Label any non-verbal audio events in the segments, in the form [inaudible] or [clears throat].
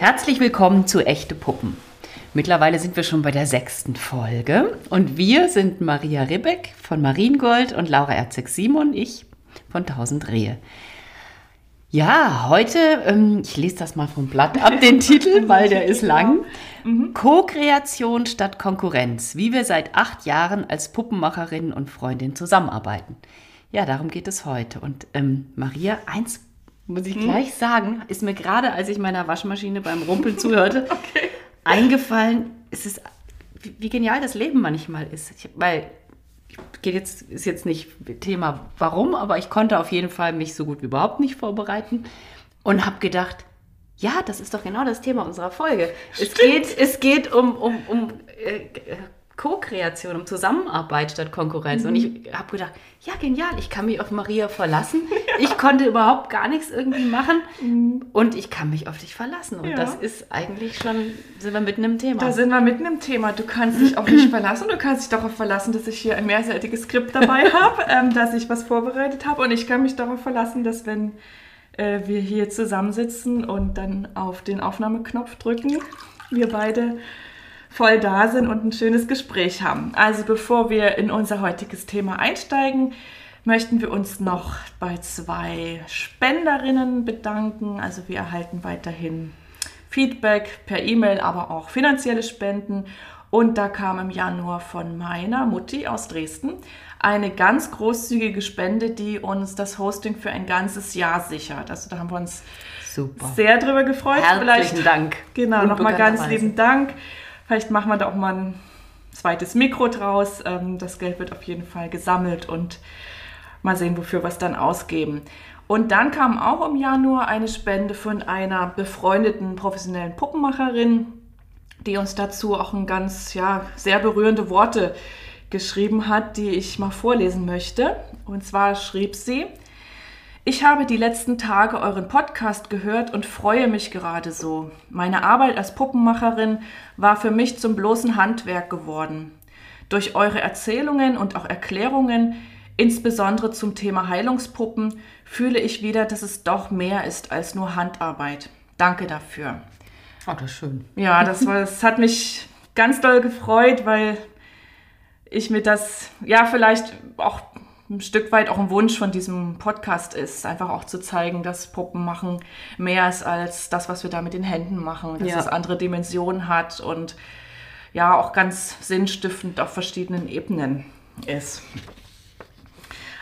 Herzlich willkommen zu Echte Puppen. Mittlerweile sind wir schon bei der sechsten Folge und wir sind Maria Ribbeck von Mariengold und Laura Erzeg-Simon, ich von Tausend Rehe. Ja, heute, ähm, ich lese das mal vom Blatt ab, den [laughs] Titel, weil der ist lang. Mhm. Co-Kreation statt Konkurrenz, wie wir seit acht Jahren als Puppenmacherinnen und Freundin zusammenarbeiten. Ja, darum geht es heute. Und ähm, Maria, eins muss ich hm? gleich sagen, ist mir gerade, als ich meiner Waschmaschine beim Rumpeln [laughs] zuhörte, okay. eingefallen, es ist, wie, genial das Leben manchmal ist. Ich, weil geht jetzt, ist jetzt nicht Thema warum, aber ich konnte auf jeden Fall mich so gut wie überhaupt nicht vorbereiten und habe gedacht, ja, das ist doch genau das Thema unserer Folge. Es geht, es geht um, um, um äh, Co-Kreation, um Zusammenarbeit statt Konkurrenz. Mhm. Und ich habe gedacht, ja, genial, ich kann mich auf Maria verlassen. Ich konnte überhaupt gar nichts irgendwie machen mhm. und ich kann mich auf dich verlassen. Und ja. das ist eigentlich schon, sind wir mitten im Thema. Da sind wir mitten im Thema. Du kannst dich auf mich verlassen. Du kannst dich darauf verlassen, dass ich hier ein mehrseitiges Skript dabei [laughs] habe, ähm, dass ich was vorbereitet habe. Und ich kann mich darauf verlassen, dass wenn äh, wir hier zusammensitzen und dann auf den Aufnahmeknopf drücken, wir beide voll da sind und ein schönes Gespräch haben. Also bevor wir in unser heutiges Thema einsteigen, möchten wir uns noch bei zwei Spenderinnen bedanken. Also wir erhalten weiterhin Feedback per E-Mail, aber auch finanzielle Spenden. Und da kam im Januar von meiner Mutti aus Dresden eine ganz großzügige Spende, die uns das Hosting für ein ganzes Jahr sichert. Also da haben wir uns Super. sehr drüber gefreut. Herzlichen Vielleicht, Dank. Genau, nochmal ganz lieben Dank. Vielleicht machen wir da auch mal ein zweites Mikro draus. Ähm, das Geld wird auf jeden Fall gesammelt und mal sehen, wofür wir es dann ausgeben. Und dann kam auch im Januar eine Spende von einer befreundeten professionellen Puppenmacherin, die uns dazu auch ein ganz, ja, sehr berührende Worte geschrieben hat, die ich mal vorlesen möchte. Und zwar schrieb sie, ich habe die letzten Tage euren Podcast gehört und freue mich gerade so. Meine Arbeit als Puppenmacherin war für mich zum bloßen Handwerk geworden. Durch eure Erzählungen und auch Erklärungen, insbesondere zum Thema Heilungspuppen, fühle ich wieder, dass es doch mehr ist als nur Handarbeit. Danke dafür. Oh, das ist schön. Ja, das, war, [laughs] das hat mich ganz doll gefreut, weil ich mir das ja vielleicht auch ein Stück weit auch ein Wunsch von diesem Podcast ist, einfach auch zu zeigen, dass Puppen machen mehr ist als das, was wir da mit den Händen machen, dass ja. es andere Dimensionen hat und ja auch ganz sinnstiftend auf verschiedenen Ebenen ist.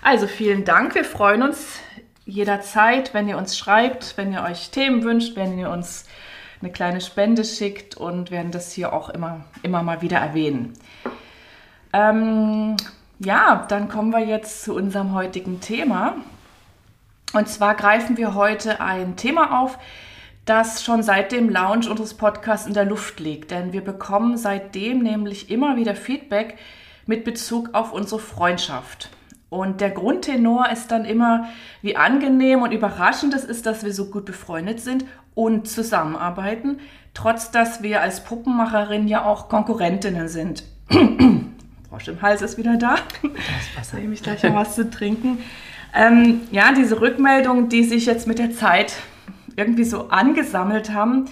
Also vielen Dank, wir freuen uns jederzeit, wenn ihr uns schreibt, wenn ihr euch Themen wünscht, wenn ihr uns eine kleine Spende schickt und werden das hier auch immer, immer mal wieder erwähnen. Ähm, ja, dann kommen wir jetzt zu unserem heutigen Thema. Und zwar greifen wir heute ein Thema auf, das schon seit dem Launch unseres Podcasts in der Luft liegt. Denn wir bekommen seitdem nämlich immer wieder Feedback mit Bezug auf unsere Freundschaft. Und der Grundtenor ist dann immer, wie angenehm und überraschend es ist, dass wir so gut befreundet sind und zusammenarbeiten, trotz dass wir als Puppenmacherin ja auch Konkurrentinnen sind. [clears throat] Frosch im Hals ist wieder da. Das Nehme ich gleich mal was zu trinken. Ähm, ja, diese Rückmeldungen, die sich jetzt mit der Zeit irgendwie so angesammelt haben,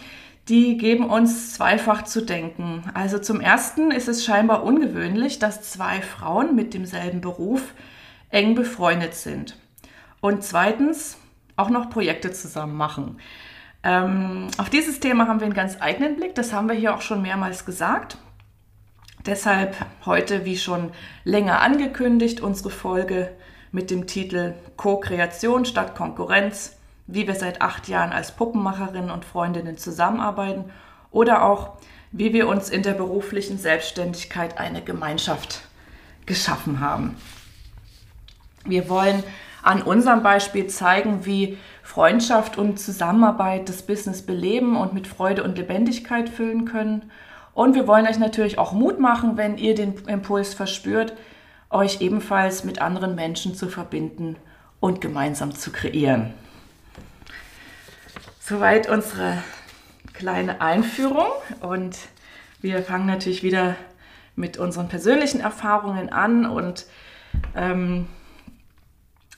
die geben uns zweifach zu denken. Also zum Ersten ist es scheinbar ungewöhnlich, dass zwei Frauen mit demselben Beruf eng befreundet sind. Und zweitens auch noch Projekte zusammen machen. Ähm, auf dieses Thema haben wir einen ganz eigenen Blick, das haben wir hier auch schon mehrmals gesagt. Deshalb heute, wie schon länger angekündigt, unsere Folge mit dem Titel Co-Kreation statt Konkurrenz, wie wir seit acht Jahren als Puppenmacherinnen und Freundinnen zusammenarbeiten oder auch, wie wir uns in der beruflichen Selbstständigkeit eine Gemeinschaft geschaffen haben. Wir wollen an unserem Beispiel zeigen, wie Freundschaft und Zusammenarbeit das Business beleben und mit Freude und Lebendigkeit füllen können und wir wollen euch natürlich auch Mut machen, wenn ihr den Impuls verspürt, euch ebenfalls mit anderen Menschen zu verbinden und gemeinsam zu kreieren. Soweit unsere kleine Einführung und wir fangen natürlich wieder mit unseren persönlichen Erfahrungen an und ähm,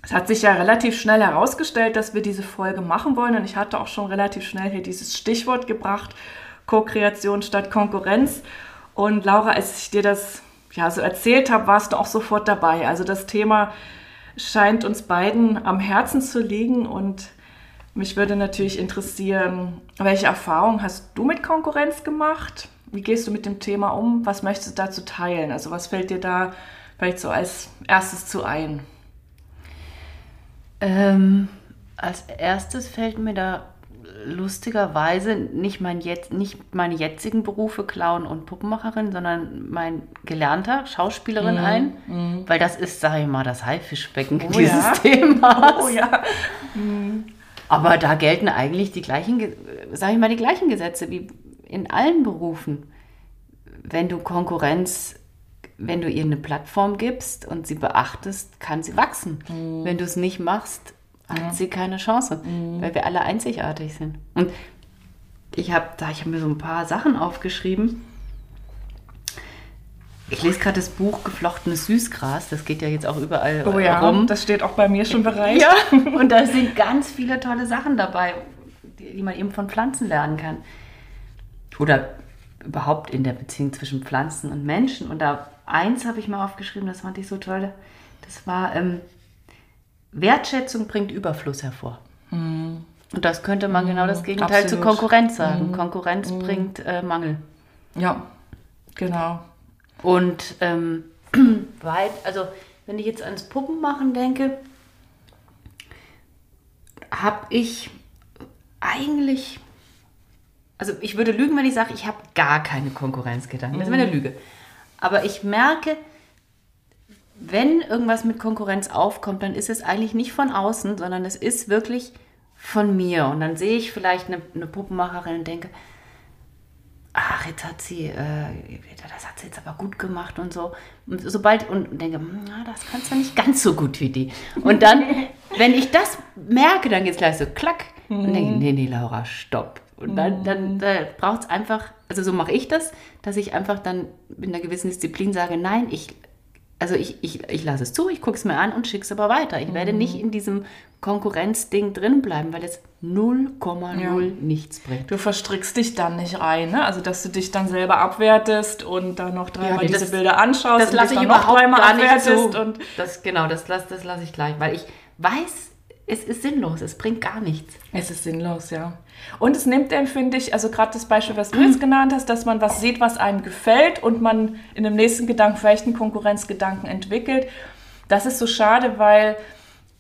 Es hat sich ja relativ schnell herausgestellt, dass wir diese Folge machen wollen. Und ich hatte auch schon relativ schnell hier dieses Stichwort gebracht, Co-Kreation statt Konkurrenz. Und Laura, als ich dir das ja so erzählt habe, warst du auch sofort dabei. Also das Thema scheint uns beiden am Herzen zu liegen und mich würde natürlich interessieren, welche Erfahrungen hast du mit Konkurrenz gemacht? Wie gehst du mit dem Thema um? Was möchtest du dazu teilen? Also was fällt dir da vielleicht so als erstes zu ein? Ähm, als erstes fällt mir da lustigerweise nicht, mein jetzt, nicht meine jetzigen Berufe Clown und Puppenmacherin, sondern mein gelernter Schauspielerin mm, ein, mm. weil das ist, sage ich mal, das Haifischbecken oh, dieses ja? Themas. Oh ja. Mm. [laughs] Aber da gelten eigentlich die gleichen, sage ich mal, die gleichen Gesetze wie in allen Berufen. Wenn du Konkurrenz, wenn du ihr eine Plattform gibst und sie beachtest, kann sie wachsen. Mhm. Wenn du es nicht machst, hat ja. sie keine Chance, mhm. weil wir alle einzigartig sind. Und ich habe da, ich habe mir so ein paar Sachen aufgeschrieben. Ich lese gerade das Buch Geflochtenes Süßgras. Das geht ja jetzt auch überall oh ja, rum. Das steht auch bei mir schon bereit. Ja, [laughs] und da sind ganz viele tolle Sachen dabei, die, man eben von Pflanzen lernen kann. Oder überhaupt in der Beziehung zwischen Pflanzen und Menschen. Und da eins habe ich mal aufgeschrieben, das fand ich so toll. Das war, ähm, Wertschätzung bringt Überfluss hervor. Mhm. Und das könnte man genau das Gegenteil Absolut. zu Konkurrenz sagen. Mhm. Konkurrenz mhm. bringt äh, Mangel. Ja, genau. Und ähm, [clears throat] weit, also wenn ich jetzt ans Puppenmachen denke, habe ich eigentlich, also ich würde lügen, wenn ich sage, ich habe gar keine Konkurrenzgedanken. Das wäre eine mhm. Lüge. Aber ich merke, wenn irgendwas mit Konkurrenz aufkommt, dann ist es eigentlich nicht von außen, sondern es ist wirklich von mir. Und dann sehe ich vielleicht eine, eine Puppenmacherin und denke, ach, jetzt hat sie, äh, das hat sie jetzt aber gut gemacht und so. Und sobald, und denke, hm, na, das kannst du nicht ganz so gut wie die. Und dann, [laughs] wenn ich das merke, dann geht es gleich so klack. Und denke, mhm. nee, nee, Laura, stopp. Und dann, dann, mhm. dann braucht es einfach, also so mache ich das, dass ich einfach dann mit einer gewissen Disziplin sage, nein, ich also ich, ich, ich lasse es zu, ich gucke es mir an und schicke es aber weiter. Ich mhm. werde nicht in diesem Konkurrenzding drin bleiben, weil es 0,0 ja. nichts bringt. Du verstrickst dich dann nicht rein, ne? Also dass du dich dann selber abwertest und dann noch dreimal ja, nee, diese Bilder anschaust das lasse ich dann noch dreimal abwertest und das genau, das lasse das lasse ich gleich, weil ich weiß, es ist sinnlos, es bringt gar nichts. Es ist sinnlos, ja. Und es nimmt dem, finde ich, also gerade das Beispiel, was du jetzt [clears throat] genannt hast, dass man was sieht, was einem gefällt und man in dem nächsten Gedanken vielleicht einen Konkurrenzgedanken entwickelt. Das ist so schade, weil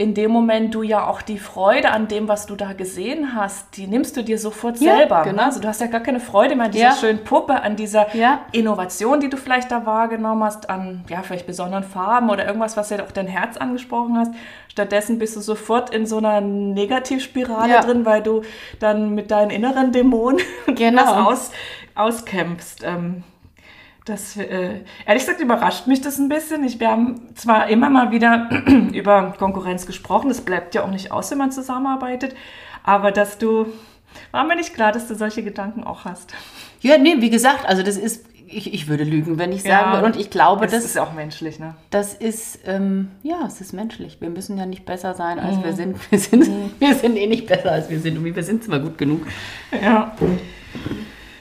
in dem Moment du ja auch die Freude an dem, was du da gesehen hast, die nimmst du dir sofort ja, selber. Genau. Also du hast ja gar keine Freude mehr an dieser ja. schönen Puppe, an dieser ja. Innovation, die du vielleicht da wahrgenommen hast, an ja vielleicht besonderen Farben oder irgendwas, was ja auch dein Herz angesprochen hast. Stattdessen bist du sofort in so einer Negativspirale drin, weil du dann mit deinen inneren Dämonen [laughs] genau. das aus, auskämpfst. Ähm, das, äh, ehrlich gesagt, überrascht mich das ein bisschen. Ich, wir haben zwar immer mal wieder [clears throat] über Konkurrenz gesprochen, das bleibt ja auch nicht aus, wenn man zusammenarbeitet, aber dass du, war mir nicht klar, dass du solche Gedanken auch hast. Ja, nee, wie gesagt, also das ist, ich, ich würde lügen, wenn ich sagen würde. Und ich glaube, das, das ist auch menschlich, ne? Das ist, ähm, ja, es ist menschlich. Wir müssen ja nicht besser sein, als mhm. wir sind. Wir, sind. Mhm. wir sind eh nicht besser, als wir sind. Und wir sind zwar gut genug. Ja.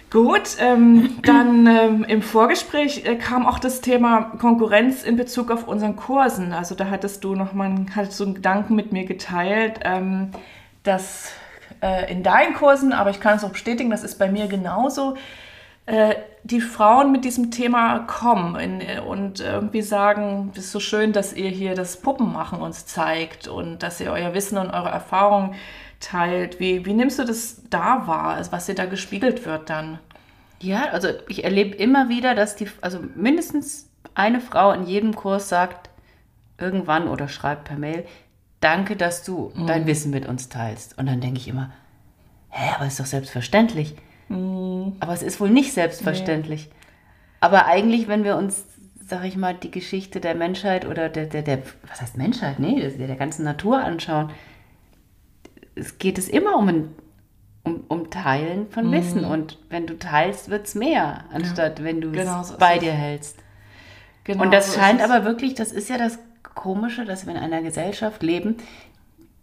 Gut, ähm, dann ähm, im Vorgespräch äh, kam auch das Thema Konkurrenz in Bezug auf unseren Kursen. Also da hattest du nochmal hattest du einen Gedanken mit mir geteilt, ähm, dass äh, in deinen Kursen, aber ich kann es auch bestätigen, das ist bei mir genauso, äh, die Frauen mit diesem Thema kommen in, äh, und irgendwie sagen, es ist so schön, dass ihr hier das Puppenmachen uns zeigt und dass ihr euer Wissen und eure Erfahrungen teilt. Wie, wie nimmst du das da wahr, also was dir da gespiegelt wird dann? Ja, also ich erlebe immer wieder, dass die, also mindestens eine Frau in jedem Kurs sagt irgendwann oder schreibt per Mail, danke, dass du mhm. dein Wissen mit uns teilst. Und dann denke ich immer, hä, aber ist doch selbstverständlich. Mhm. Aber es ist wohl nicht selbstverständlich. Nee. Aber eigentlich, wenn wir uns, sag ich mal, die Geschichte der Menschheit oder der, der, der was heißt Menschheit? Nee, der, der ganzen Natur anschauen, es geht es immer um ein um, um Teilen von mhm. Wissen. Und wenn du teilst, wird es mehr, anstatt ja, wenn du genau es so bei dir hältst. Genau und das so scheint aber wirklich, das ist ja das Komische, dass wir in einer Gesellschaft leben,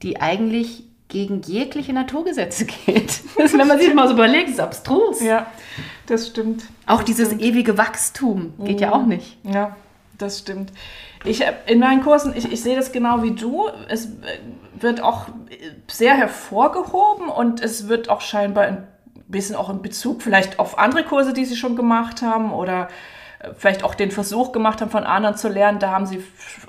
die eigentlich gegen jegliche Naturgesetze [laughs] geht. Das, wenn man sich mal so überlegt, ist abstrus. Ja, das stimmt. Auch dieses ewige Wachstum geht ja auch nicht. Ja, das stimmt. Ich, äh, in meinen Kursen, ich, ich sehe das genau wie du. Es äh, wird auch sehr hervorgehoben und es wird auch scheinbar ein bisschen auch in Bezug vielleicht auf andere Kurse, die sie schon gemacht haben oder äh, vielleicht auch den Versuch gemacht haben, von anderen zu lernen. Da haben sie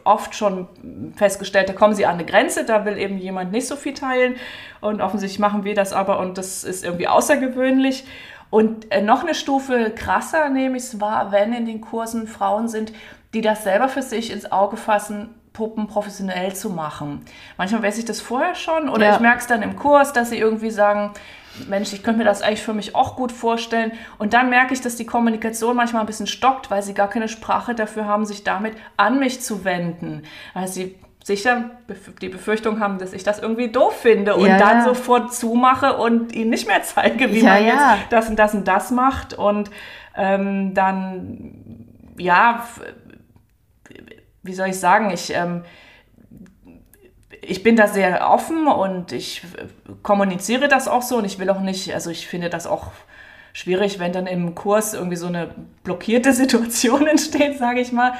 oft schon festgestellt, da kommen sie an eine Grenze, da will eben jemand nicht so viel teilen. Und offensichtlich machen wir das aber und das ist irgendwie außergewöhnlich. Und noch eine Stufe krasser nehme ich es wahr, wenn in den Kursen Frauen sind, die das selber für sich ins Auge fassen, Puppen professionell zu machen. Manchmal weiß ich das vorher schon oder ja. ich merke es dann im Kurs, dass sie irgendwie sagen, Mensch, ich könnte mir das eigentlich für mich auch gut vorstellen. Und dann merke ich, dass die Kommunikation manchmal ein bisschen stockt, weil sie gar keine Sprache dafür haben, sich damit an mich zu wenden. Weil sie sicher die Befürchtung haben, dass ich das irgendwie doof finde und ja, dann ja. sofort zumache und ihnen nicht mehr zeige, wie man jetzt das und das und das macht. Und ähm, dann, ja, wie soll ich sagen, ich, ähm, ich bin da sehr offen und ich kommuniziere das auch so und ich will auch nicht, also ich finde das auch schwierig, wenn dann im Kurs irgendwie so eine blockierte [laughs] Situation entsteht, sage ich mal.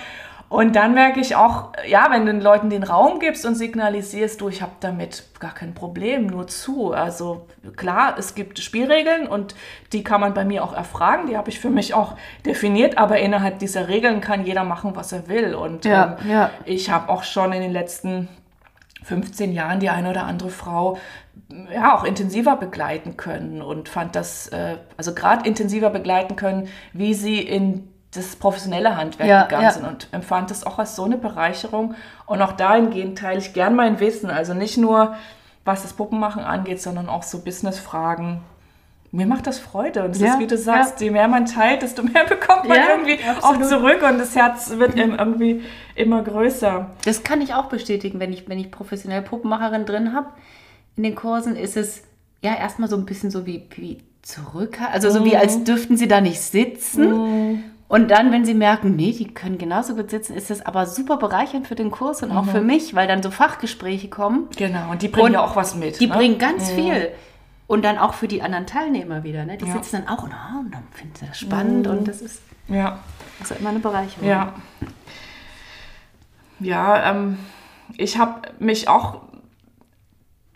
Und dann merke ich auch, ja, wenn du den Leuten den Raum gibst und signalisierst, du, ich habe damit gar kein Problem, nur zu. Also klar, es gibt Spielregeln und die kann man bei mir auch erfragen, die habe ich für mich auch definiert, aber innerhalb dieser Regeln kann jeder machen, was er will. Und ja, ähm, ja. ich habe auch schon in den letzten 15 Jahren die eine oder andere Frau ja auch intensiver begleiten können und fand das, äh, also gerade intensiver begleiten können, wie sie in das professionelle Handwerk ja, gegangen ja. sind und empfand das auch als so eine Bereicherung. Und auch dahingehend teile ich gern mein Wissen. Also nicht nur, was das Puppenmachen angeht, sondern auch so Businessfragen. Mir macht das Freude. Und es ja, ist, wie du sagst, je mehr man teilt, desto mehr [laughs] bekommt man irgendwie absolut. auch zurück und das Herz wird irgendwie immer größer. Das kann ich auch bestätigen, wenn ich, wenn ich professionell Puppenmacherin drin habe. In den Kursen ist es ja erstmal so ein bisschen so wie, wie zurück, also so wie als dürften sie da nicht sitzen. Mm. Und dann, wenn sie merken, nee, die können genauso gut sitzen, ist das aber super bereichernd für den Kurs und auch mhm. für mich, weil dann so Fachgespräche kommen. Genau, und die bringen und ja auch was mit. Die ne? bringen ganz mhm. viel. Und dann auch für die anderen Teilnehmer wieder. Ne? Die ja. sitzen dann auch und, oh, und dann finden sie das spannend mhm. und das ist, ja. das ist immer eine Bereicherung. Ja, ja ähm, ich habe mich auch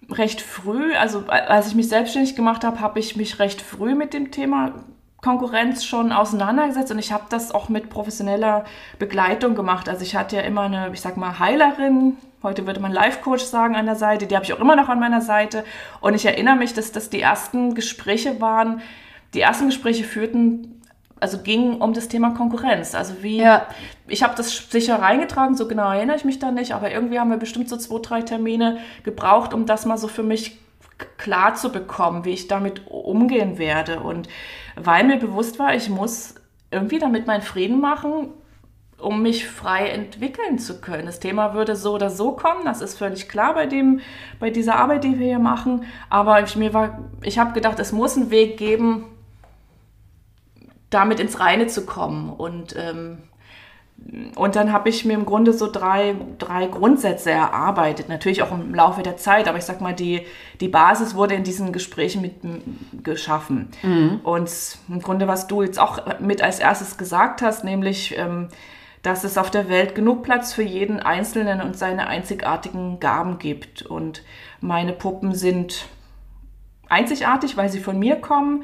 recht früh, also als ich mich selbstständig gemacht habe, habe ich mich recht früh mit dem Thema Konkurrenz schon auseinandergesetzt und ich habe das auch mit professioneller Begleitung gemacht. Also ich hatte ja immer eine, ich sag mal, Heilerin, heute würde man Life-Coach sagen an der Seite, die habe ich auch immer noch an meiner Seite. Und ich erinnere mich, dass das die ersten Gespräche waren, die ersten Gespräche führten, also ging um das Thema Konkurrenz. Also wie, ja. ich habe das sicher reingetragen, so genau erinnere ich mich da nicht, aber irgendwie haben wir bestimmt so zwei, drei Termine gebraucht, um das mal so für mich klar zu bekommen, wie ich damit umgehen werde. Und weil mir bewusst war, ich muss irgendwie damit meinen Frieden machen, um mich frei entwickeln zu können. Das Thema würde so oder so kommen, das ist völlig klar bei, dem, bei dieser Arbeit, die wir hier machen. Aber ich, ich habe gedacht, es muss einen Weg geben, damit ins Reine zu kommen. Und ähm, und dann habe ich mir im Grunde so drei, drei Grundsätze erarbeitet, natürlich auch im Laufe der Zeit, aber ich sag mal, die, die Basis wurde in diesen Gesprächen mit geschaffen. Mhm. Und im Grunde, was du jetzt auch mit als erstes gesagt hast, nämlich, ähm, dass es auf der Welt genug Platz für jeden Einzelnen und seine einzigartigen Gaben gibt. Und meine Puppen sind einzigartig, weil sie von mir kommen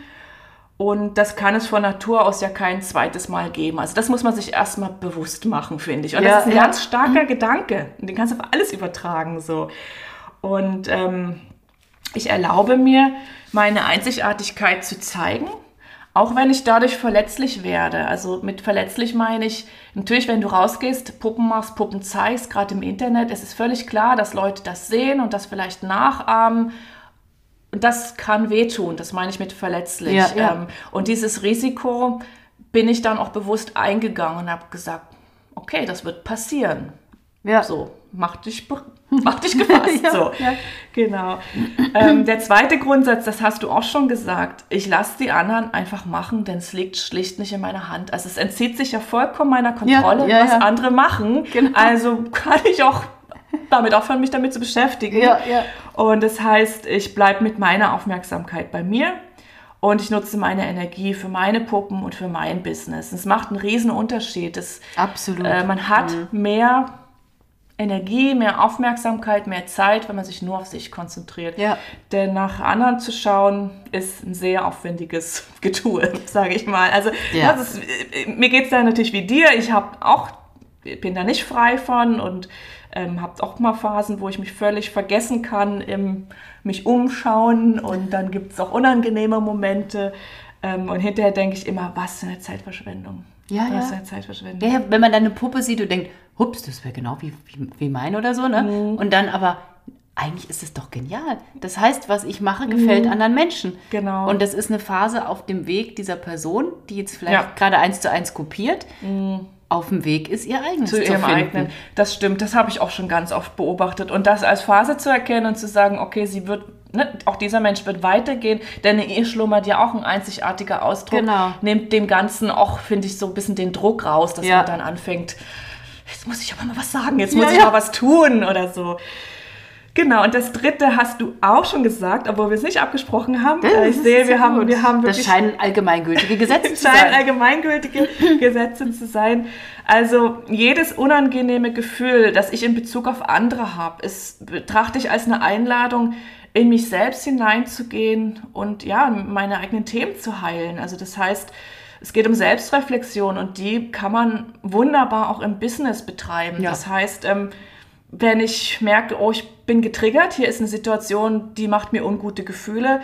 und das kann es von Natur aus ja kein zweites Mal geben. Also das muss man sich erstmal bewusst machen, finde ich. Und ja, das ist ein ja. ganz starker mhm. Gedanke. Und den kannst du auf alles übertragen. so. Und ähm, ich erlaube mir, meine Einzigartigkeit zu zeigen, auch wenn ich dadurch verletzlich werde. Also mit verletzlich meine ich, natürlich, wenn du rausgehst, Puppen machst, Puppen zeigst, gerade im Internet, es ist völlig klar, dass Leute das sehen und das vielleicht nachahmen und das kann wehtun, das meine ich mit verletzlich. Ja, ja. Ähm, und dieses Risiko bin ich dann auch bewusst eingegangen und habe gesagt, okay, das wird passieren. Ja. So, mach dich, [laughs] mach dich gefasst. [laughs] Ja, so. ja. Genau. Ähm, der zweite Grundsatz, das hast du auch schon gesagt, ich lasse die anderen einfach machen, denn es liegt schlicht nicht in meiner Hand. Also es entzieht sich ja vollkommen meiner Kontrolle, Ja, was andere machen. Genau. Also kann ich auch damit aufhören, mich damit zu beschäftigen. Ja, ja. Und das heißt, ich bleibe mit meiner Aufmerksamkeit bei mir und ich nutze meine Energie für meine Puppen und für mein Business. Es macht einen riesen Unterschied. Es, Absolut. äh, man hat mehr Energie, mehr Aufmerksamkeit, mehr Zeit, wenn man sich nur auf sich konzentriert. Ja. Denn nach anderen zu schauen, ist ein sehr aufwendiges [laughs] Getue, sage ich mal. Also Ja. das ist, äh, mir geht es da natürlich wie dir. Ich habe auch, bin da nicht frei von und ähm, habe auch mal Phasen, wo ich mich völlig vergessen kann im mich umschauen und dann gibt es auch unangenehme Momente. Ähm, und hinterher denke ich immer, was für eine Zeitverschwendung. Ja, was ja. eine Zeitverschwendung. Ja, wenn man dann eine Puppe sieht und denkt, hups, das wäre genau wie, wie, wie mein oder so, ne? Mhm. Und dann aber, eigentlich ist es doch genial. Das heißt, was ich mache, gefällt anderen Menschen. Mhm. Genau. Und das ist eine Phase auf dem Weg dieser Person, die jetzt vielleicht Ja. Mhm. gerade eins zu eins kopiert, auf dem Weg ist, ihr eigenes zu zu, ihrem finden. eigenen. Das stimmt, das habe ich auch schon ganz oft beobachtet. Und das als Phase zu erkennen und zu sagen, okay, sie wird, ne, auch dieser Mensch wird weitergehen, denn in ihr schlummert ja auch ein einzigartiger Ausdruck. Genau. Nimmt dem Ganzen auch, finde ich, so ein bisschen den Druck raus, dass Ja. man dann anfängt, jetzt muss ich aber mal was sagen, jetzt Ja, muss ich ja. mal was tun oder so. Genau, und das dritte hast du auch schon gesagt, obwohl wir es nicht abgesprochen haben. Das Äh, ich sehe, wir haben, gut. wir haben Das wirklich scheinen allgemeingültige Gesetze [laughs] zu scheinen sein. allgemeingültige [laughs] Gesetze zu sein. Also jedes unangenehme Gefühl, das ich in Bezug auf andere habe, ist, betrachte ich als eine Einladung, in mich selbst hineinzugehen und ja, meine eigenen Themen zu heilen. Also das heißt, es geht um Selbstreflexion und die kann man wunderbar auch im Business betreiben. Ja. Das heißt, ähm, wenn ich merke, oh, ich bin getriggert, hier ist eine Situation, die macht mir ungute Gefühle,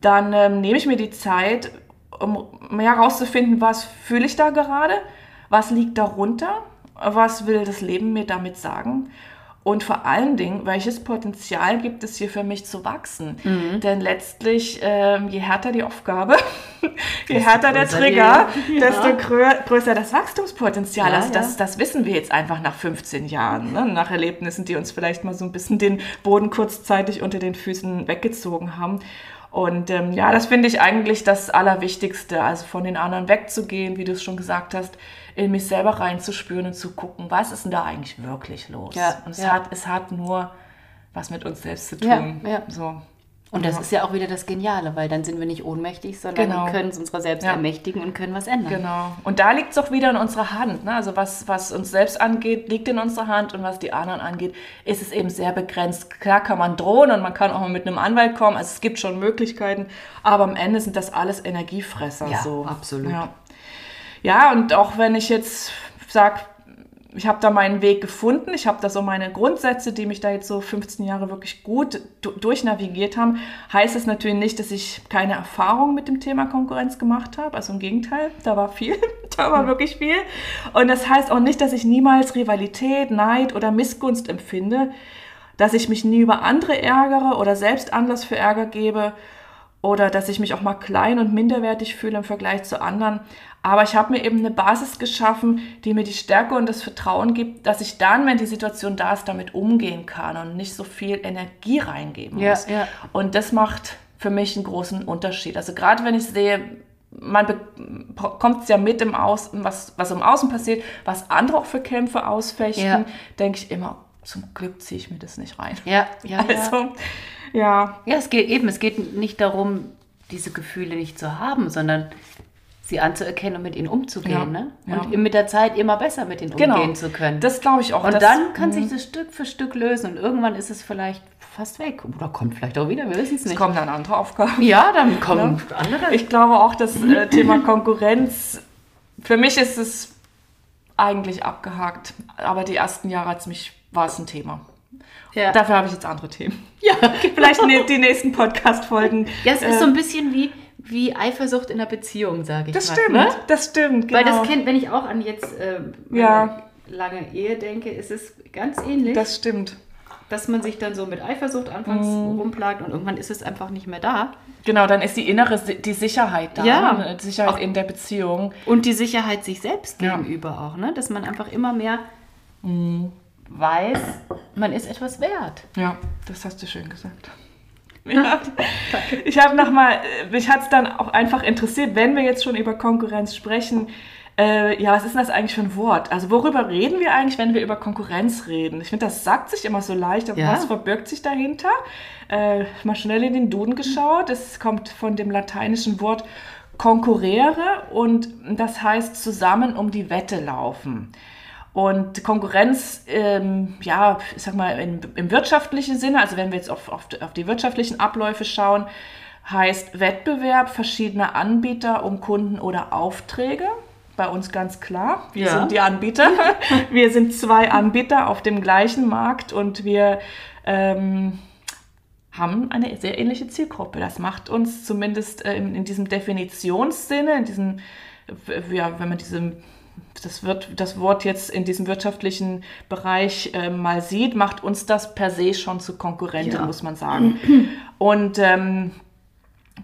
dann ähm, nehme ich mir die Zeit, um herauszufinden, was fühle ich da gerade, was liegt darunter, was will das Leben mir damit sagen und vor allen Dingen, welches Potenzial gibt es hier für mich zu wachsen? Mhm. Denn letztlich, ähm, je härter die Aufgabe, [laughs] je härter der Trigger, desto Ja. grö größer das Wachstumspotenzial. Ja, also das, ja. das wissen wir jetzt einfach nach 15 Jahren, ne? nach Erlebnissen, die uns vielleicht mal so ein bisschen den Boden kurzzeitig unter den Füßen weggezogen haben. Und ähm, ja, das finde ich eigentlich das Allerwichtigste, also von den anderen wegzugehen, wie du es schon gesagt hast, in mich selber reinzuspüren und zu gucken, was ist denn da eigentlich wirklich los? Ja, und es, ja. hat, es hat nur was mit uns selbst zu Ja, tun. ja. So. Und das ist ja auch wieder das Geniale, weil dann sind wir nicht ohnmächtig, sondern Genau. können uns unserer selbst Ja. ermächtigen und können was ändern. Genau. Und da liegt es auch wieder in unserer Hand. Ne? Also was, was uns selbst angeht, liegt in unserer Hand und was die anderen angeht, ist es eben sehr begrenzt. Klar kann man drohen und man kann auch mal mit einem Anwalt kommen. Also es gibt schon Möglichkeiten, aber am Ende sind das alles Energiefresser. Ja, so. absolut. Ja. Ja, und auch wenn ich jetzt sage, ich habe da meinen Weg gefunden. Ich habe da so meine Grundsätze, die mich da jetzt so 15 Jahre wirklich gut du durchnavigiert haben. Heißt es natürlich nicht, dass ich keine Erfahrung mit dem Thema Konkurrenz gemacht habe. Also im Gegenteil, da war viel. [laughs] da war wirklich viel. Und das heißt auch nicht, dass ich niemals Rivalität, Neid oder Missgunst empfinde. Dass ich mich nie über andere ärgere oder selbst Anlass für Ärger gebe. Oder dass ich mich auch mal klein und minderwertig fühle im Vergleich zu anderen. Aber ich habe mir eben eine Basis geschaffen, die mir die Stärke und das Vertrauen gibt, dass ich dann, wenn die Situation da ist, damit umgehen kann und nicht so viel Energie reingeben Ja, muss. ja. Und das macht für mich einen großen Unterschied. Also gerade wenn ich sehe, man bekommt es ja mit im Außen, was, was im Außen passiert, was andere auch für Kämpfe ausfechten, Ja. denke ich immer, zum Glück ziehe ich mir das nicht rein. Ja, ja, ja. [laughs] Also, ja, Ja, es geht eben, es geht nicht darum, diese Gefühle nicht zu haben, sondern sie anzuerkennen und mit ihnen umzugehen. Ja, Ne? ja. Und mit der Zeit immer besser mit ihnen genau. umgehen zu können. Das glaube ich auch. und das- dann kann sich das Stück für Stück lösen und irgendwann ist es vielleicht fast weg. Oder kommt vielleicht auch wieder, wir wissen es Es nicht. kommen dann andere Aufgaben. Ja, dann kommen andere. Ich glaube auch, das äh, Thema Konkurrenz, für mich ist es eigentlich abgehakt. Aber die ersten Jahre hat's mich, war es ein Thema. Ja. Dafür habe ich jetzt andere Themen. [laughs] ja. [laughs] Vielleicht ne, die nächsten Podcast-Folgen. ja, es ist so ein bisschen wie, wie Eifersucht in einer Beziehung, sage ich Das mal. stimmt, Ne? das stimmt. Genau. Weil das kennt, wenn ich auch an jetzt äh, Ja. lange Ehe denke, ist es ganz ähnlich. Das stimmt. dass man sich dann so mit Eifersucht anfangs Mhm. rumplagt und irgendwann ist es einfach nicht mehr da. Genau, dann ist die innere, die Sicherheit da. Ja. ne? Die Sicherheit in der Beziehung. Und die Sicherheit sich selbst Ja. gegenüber auch, ne? dass man einfach immer mehr weiß, man ist etwas wert. Ja, das hast du schön gesagt. [laughs] Ja. ich habe nochmal, mich hat es dann auch einfach interessiert, wenn wir jetzt schon über Konkurrenz sprechen, äh, ja, was ist denn das eigentlich für ein Wort? Also worüber reden wir eigentlich, wenn wir über Konkurrenz reden? Ich finde, das sagt sich immer so leicht, aber Ja. was verbirgt sich dahinter? Äh, mal schnell in den Duden geschaut. Es kommt von dem lateinischen Wort konkurrere und das heißt zusammen um die Wette laufen. Und Konkurrenz, ähm, ja, ich sag mal, in, im wirtschaftlichen Sinne, also wenn wir jetzt auf, auf, auf die wirtschaftlichen Abläufe schauen, heißt Wettbewerb verschiedener Anbieter um Kunden oder Aufträge. Bei uns ganz klar. Wir Ja. sind die Anbieter. [laughs] wir sind zwei Anbieter auf dem gleichen Markt und wir ähm, haben eine sehr ähnliche Zielgruppe. Das macht uns zumindest äh, in, in diesem Definitionssinne, in diesem, ja, wenn man diesem das, wird, das Wort jetzt in diesem wirtschaftlichen Bereich äh, mal sieht, macht uns das per se schon zu Konkurrenten, Ja. muss man sagen. [clears throat] Und ähm,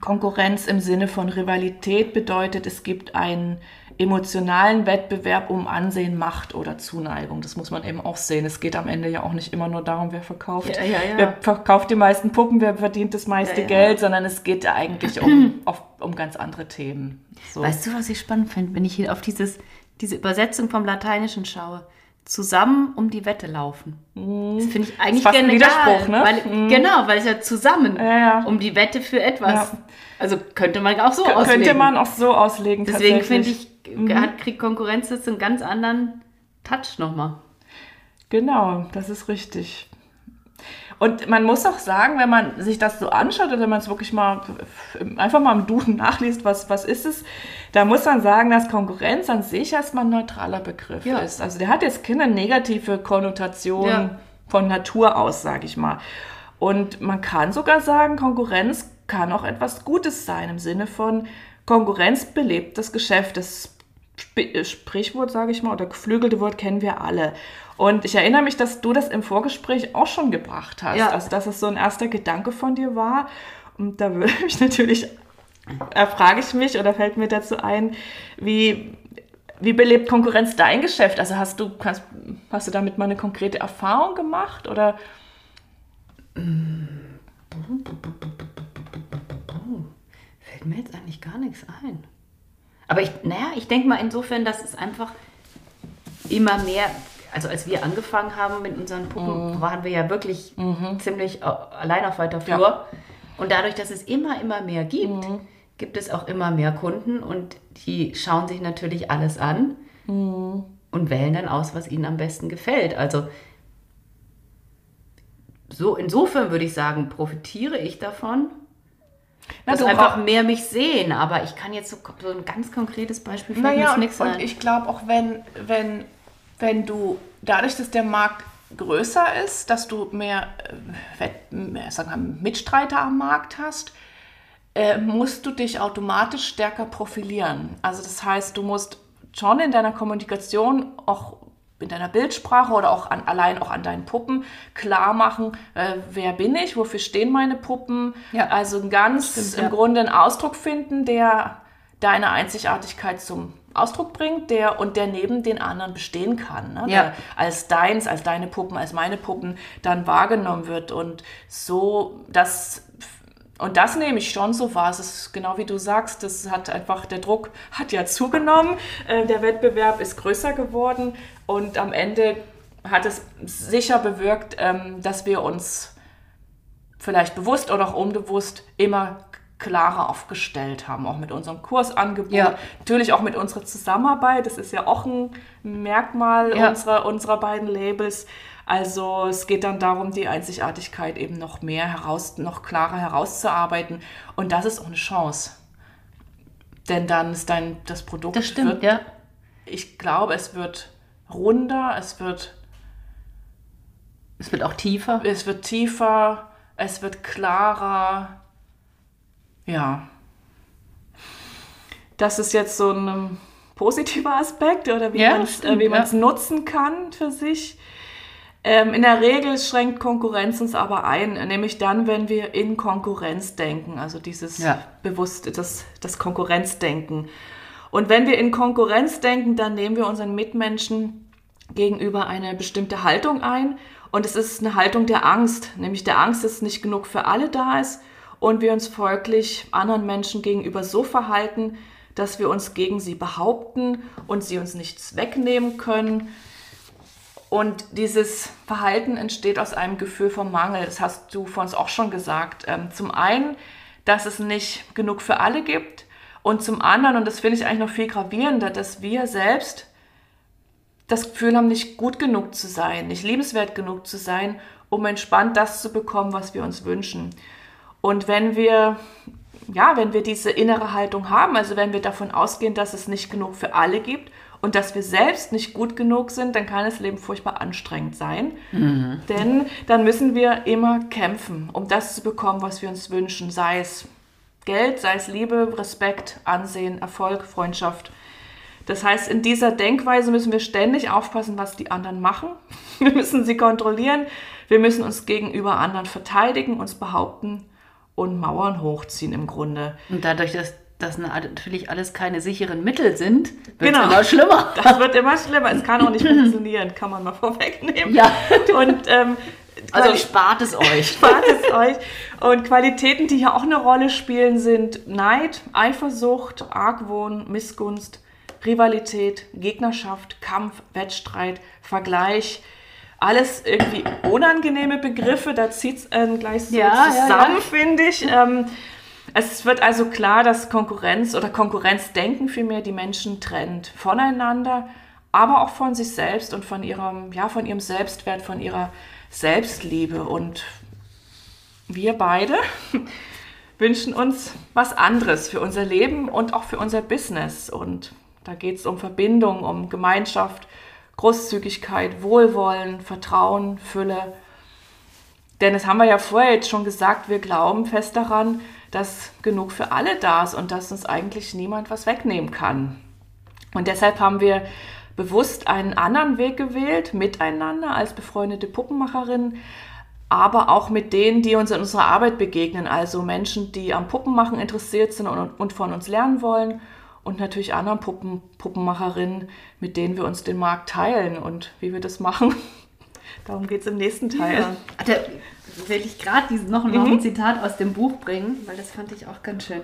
Konkurrenz im Sinne von Rivalität bedeutet, es gibt einen emotionalen Wettbewerb um Ansehen, Macht oder Zuneigung. Das muss man eben auch sehen. Es geht am Ende ja auch nicht immer nur darum, wer verkauft. Ja, ja, ja. Wer verkauft die meisten Puppen, wer verdient das meiste. Geld, sondern es geht ja eigentlich um, [clears throat] auf, um ganz andere Themen. So. Weißt du, was ich spannend finde, wenn ich hier auf dieses, diese Übersetzung vom Lateinischen schaue? Zusammen um die Wette laufen. Das finde ich eigentlich fast ein genial. Widerspruch, ne? Weil, Genau, weil es ja zusammen Ja, ja. um die Wette für etwas. Ja. Also könnte man auch so auslegen. Könnte man auch so auslegen. Deswegen finde ich, hat kriegt Konkurrenz jetzt einen ganz anderen Touch nochmal. Genau, das ist richtig. Und man muss auch sagen, wenn man sich das so anschaut oder wenn man es wirklich mal einfach mal im Duden nachliest, was, was ist es, da muss man sagen, dass Konkurrenz an sich erstmal ein neutraler Begriff Ja. ist. Also der hat jetzt keine negative Konnotation Ja. von Natur aus, sage ich mal. Und man kann sogar sagen, Konkurrenz kann auch etwas Gutes sein im Sinne von Konkurrenz belebt das Geschäft. Das Sp- Sprichwort, sage ich mal, oder geflügelte Wort kennen wir alle. Und ich erinnere mich, dass du das im Vorgespräch auch schon gebracht hast. Ja. Also, dass es so ein erster Gedanke von dir war. Und da würde mich [laughs] natürlich, da frage ich mich oder fällt mir dazu ein, wie, wie belebt Konkurrenz dein Geschäft? Also hast du, hast, hast du damit mal eine konkrete Erfahrung gemacht? Oder Fällt mir jetzt eigentlich gar nichts ein. Aber ich, naja, ich denke mal insofern, dass es einfach immer mehr, also als wir angefangen haben mit unseren Puppen, waren wir ja wirklich ziemlich äh, allein auf weiter Flur. Ja. Und dadurch, dass es immer, immer mehr gibt, gibt es auch immer mehr Kunden und die schauen sich natürlich alles an und wählen dann aus, was ihnen am besten gefällt. Also so insofern würde ich sagen, profitiere ich davon, Na, dass einfach mehr mich sehen. Aber ich kann jetzt so, so ein ganz konkretes Beispiel mir Naja, und, nichts und ein. ich glaube auch, wenn, wenn, wenn du dadurch, dass der Markt größer ist, dass du mehr, äh, mehr sagen wir, Mitstreiter am Markt hast, äh, musst du dich automatisch stärker profilieren. Also das heißt, du musst schon in deiner Kommunikation auch in deiner Bildsprache oder auch an, allein auch an deinen Puppen klar machen, äh, wer bin ich, wofür stehen meine Puppen. Ja. Also ganz Stimmt, im ja. Grunde einen Ausdruck finden, der deine Einzigartigkeit zum Ausdruck bringt, der und der neben den anderen bestehen kann. Ne? Ja. Der als deins, als deine Puppen, als meine Puppen dann wahrgenommen wird. Und so, das und das nehme ich schon so wahr. Es ist genau wie du sagst, das hat einfach, der Druck hat ja zugenommen, äh, der Wettbewerb ist größer geworden und am Ende hat es sicher bewirkt, ähm, dass wir uns vielleicht bewusst oder auch unbewusst immer klarer aufgestellt haben, auch mit unserem Kursangebot, Ja. natürlich auch mit unserer Zusammenarbeit. Das ist ja auch ein Merkmal Ja. unserer, unserer beiden Labels. Also es geht dann darum, die Einzigartigkeit eben noch mehr heraus, noch klarer herauszuarbeiten. Und das ist auch eine Chance. Denn dann ist dein, das Produkt das stimmt, wird, ja. ich glaube, es wird runder, es wird, Es wird auch tiefer. es wird tiefer, es wird klarer. Ja. Das ist jetzt so ein ähm, positiver Aspekt oder wie Ja, man es äh, ja. nutzen kann für sich. Ähm, in der Regel schränkt Konkurrenz uns aber ein, nämlich dann, wenn wir in Konkurrenz denken, also dieses Ja. bewusst, das, das Konkurrenzdenken. Und wenn wir in Konkurrenz denken, dann nehmen wir unseren Mitmenschen gegenüber eine bestimmte Haltung ein. Und es ist eine Haltung der Angst, nämlich der Angst, dass nicht genug für alle da ist und wir uns folglich anderen Menschen gegenüber so verhalten, dass wir uns gegen sie behaupten und sie uns nichts wegnehmen können. Und dieses Verhalten entsteht aus einem Gefühl vom Mangel. Das hast du vor uns auch schon gesagt. Ähm, zum einen, dass es nicht genug für alle gibt. Und zum anderen, und das finde ich eigentlich noch viel gravierender, dass wir selbst das Gefühl haben, nicht gut genug zu sein, nicht liebenswert genug zu sein, um entspannt das zu bekommen, was wir uns wünschen. Und wenn wir, ja, wenn wir diese innere Haltung haben, also wenn wir davon ausgehen, dass es nicht genug für alle gibt und dass wir selbst nicht gut genug sind, dann kann das Leben furchtbar anstrengend sein. Mhm. Denn dann müssen wir immer kämpfen, um das zu bekommen, was wir uns wünschen, sei es Geld, sei es Liebe, Respekt, Ansehen, Erfolg, Freundschaft. Das heißt, in dieser Denkweise müssen wir ständig aufpassen, was die anderen machen. Wir müssen sie kontrollieren. Wir müssen uns gegenüber anderen verteidigen, uns behaupten und Mauern hochziehen im Grunde. Und dadurch, dass das natürlich alles keine sicheren Mittel sind, wird es genau. immer schlimmer. [laughs] Das wird immer schlimmer. Es kann auch nicht funktionieren, kann man mal [laughs] vorwegnehmen. Ja. Und ähm, also spart es euch. [laughs] spart es euch. Und Qualitäten, die hier auch eine Rolle spielen, sind Neid, Eifersucht, Argwohn, Missgunst, Rivalität, Gegnerschaft, Kampf, Wettstreit, Vergleich. Alles irgendwie unangenehme Begriffe, da zieht es äh, gleich so ja, zusammen, ja, finde ich. Ähm, es wird also klar, dass Konkurrenz oder Konkurrenzdenken vielmehr die Menschen trennt voneinander, aber auch von sich selbst und von ihrem, ja, von ihrem Selbstwert, von ihrer Selbstliebe. Und wir beide [laughs] wünschen uns was anderes für unser Leben und auch für unser Business. Und da geht es um Verbindung, um Gemeinschaft, Großzügigkeit, Wohlwollen, Vertrauen, Fülle. Denn das haben wir ja vorher jetzt schon gesagt, wir glauben fest daran, dass genug für alle da ist und dass uns eigentlich niemand was wegnehmen kann. Und deshalb haben wir bewusst einen anderen Weg gewählt, miteinander als befreundete Puppenmacherinnen, aber auch mit denen, die uns in unserer Arbeit begegnen, also Menschen, die am Puppenmachen interessiert sind und, von uns lernen wollen und natürlich anderen Puppen, Puppenmacherinnen, mit denen wir uns den Markt teilen und wie wir das machen. [laughs] Darum geht es im nächsten Teil. Ja. Da will ich gerade noch, noch mhm. ein Zitat aus dem Buch bringen, weil das fand ich auch ganz schön.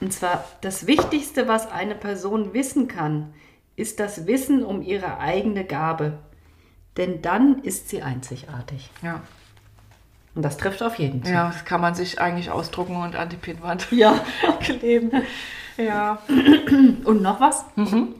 Und zwar, das Wichtigste, was eine Person wissen kann, ist das Wissen um ihre eigene Gabe. Denn dann ist sie einzigartig. Ja. Und das trifft auf jeden. Zu. Ja, das kann man sich eigentlich ausdrucken und an die Pinnwand ja. [laughs] kleben. Ja. [clears throat] Und noch was? Mhm.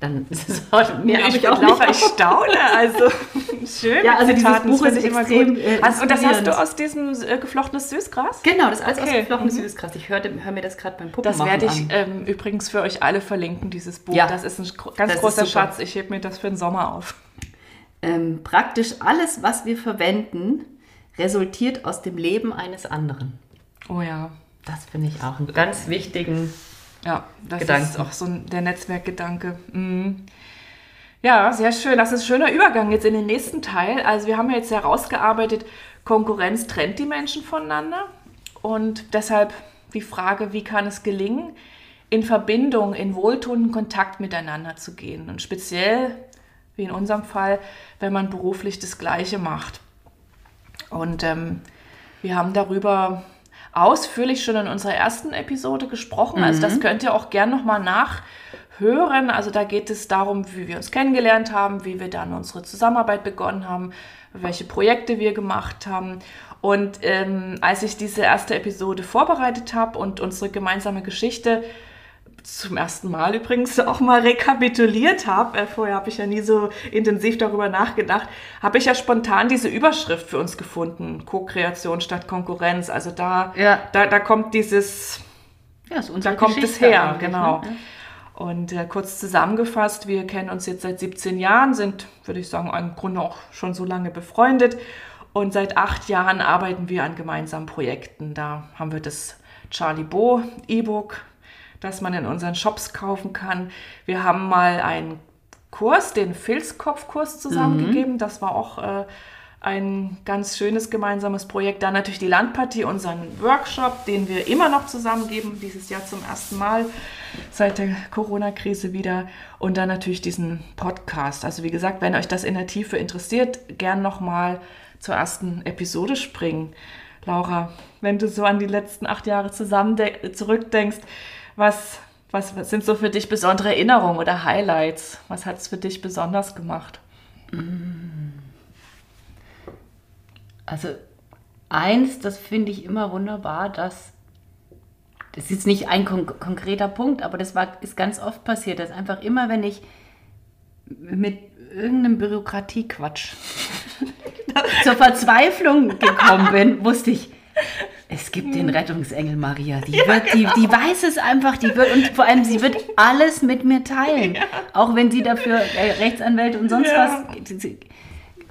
Dann ist es mehr nee, ich, auch Laura, ich staune. Also [laughs] schön. Ja, also Zitaten, dieses Buch ist extrem. Äh, also, und das hast du aus diesem äh, geflochtenes Süßgras? Genau, das ist alles okay. aus geflochtenes mhm. Süßgras. Ich höre hör mir das gerade beim Puppen Das werde ich ähm, übrigens für euch alle verlinken, dieses Buch. Ja. Das ist ein ganz großer Schatz. Ich hebe mir das für den Sommer auf. Ähm, praktisch alles, was wir verwenden, resultiert aus dem Leben eines anderen. Oh ja. Das finde ich auch einen ganz wichtigen ja, das Gedanken. ist auch so der Netzwerkgedanke. Mhm. Ja, sehr schön. Das ist ein schöner Übergang jetzt in den nächsten Teil. Also wir haben ja jetzt herausgearbeitet, Konkurrenz trennt die Menschen voneinander. Und deshalb die Frage, wie kann es gelingen, in Verbindung, in wohltuenden Kontakt miteinander zu gehen. Und speziell, wie in unserem Fall, wenn man beruflich das Gleiche macht. Und ähm, wir haben darüber ausführlich schon in unserer ersten Episode gesprochen. Mhm. Also das mhm. könnt ihr auch gern nochmal nachhören. Also da geht es darum, wie wir uns kennengelernt haben, wie wir dann unsere Zusammenarbeit begonnen haben, welche Projekte wir gemacht haben. Und ähm, als ich diese erste Episode vorbereitet habe und unsere gemeinsame Geschichte zum ersten Mal übrigens auch mal rekapituliert habe, äh, vorher habe ich ja nie so intensiv darüber nachgedacht, habe ich ja spontan diese Überschrift für uns gefunden, Co-Kreation statt Konkurrenz. Also da, ja. da, da kommt dieses, ja, da kommt es her, ne? genau. Ne? Und äh, kurz zusammengefasst, wir kennen uns jetzt seit 17 Jahren, sind, würde ich sagen, im Grunde auch schon so lange befreundet. Und seit acht Jahren arbeiten wir an gemeinsamen Projekten. Da haben wir das Charlie Bo E-Book das man in unseren Shops kaufen kann. Wir haben mal einen Kurs, den Filzkopfkurs zusammengegeben. Mhm. Das war auch äh, ein ganz schönes gemeinsames Projekt. Dann natürlich die Landpartie, unseren Workshop, den wir immer noch zusammen geben, dieses Jahr zum ersten Mal seit der Corona-Krise wieder. Und dann natürlich diesen Podcast. Also wie gesagt, wenn euch das in der Tiefe interessiert, gern nochmal zur ersten Episode springen. Laura, wenn du so an die letzten acht Jahre zusammen zurückdenkst, was, was, was sind so für dich besondere Erinnerungen oder Highlights? Was hat es für dich besonders gemacht? Also eins, das finde ich immer wunderbar, dass das ist jetzt nicht ein kon konkreter Punkt, aber das war, ist ganz oft passiert, dass einfach immer, wenn ich mit irgendeinem Bürokratiequatsch [laughs] zur Verzweiflung gekommen bin, wusste ich, es gibt den Rettungsengel Maria. Die, wird, die, die weiß es einfach, die wird, und vor allem, sie wird alles mit mir teilen. Auch wenn sie dafür äh, Rechtsanwälte und sonst ja.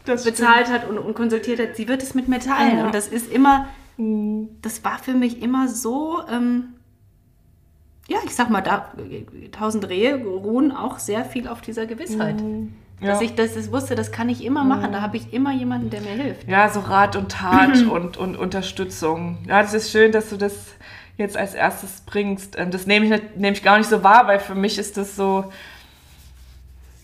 was bezahlt hat und, und, konsultiert hat, sie wird es mit mir teilen. Ja. Und das ist immer, das war für mich immer so, ähm, ja, ich sag mal, da, tausend Rehe ruhen auch sehr viel auf dieser Gewissheit. Mhm. Dass ja. ich das, das, wusste, das kann ich immer machen. Da mhm. habe ich immer jemanden, der mir hilft. Ja, so Rat und Tat und, und Unterstützung. Ja, das ist schön, dass du das jetzt als erstes bringst. Ähm, das nehme ich, nehme ich gar nicht so wahr, weil für mich ist das so,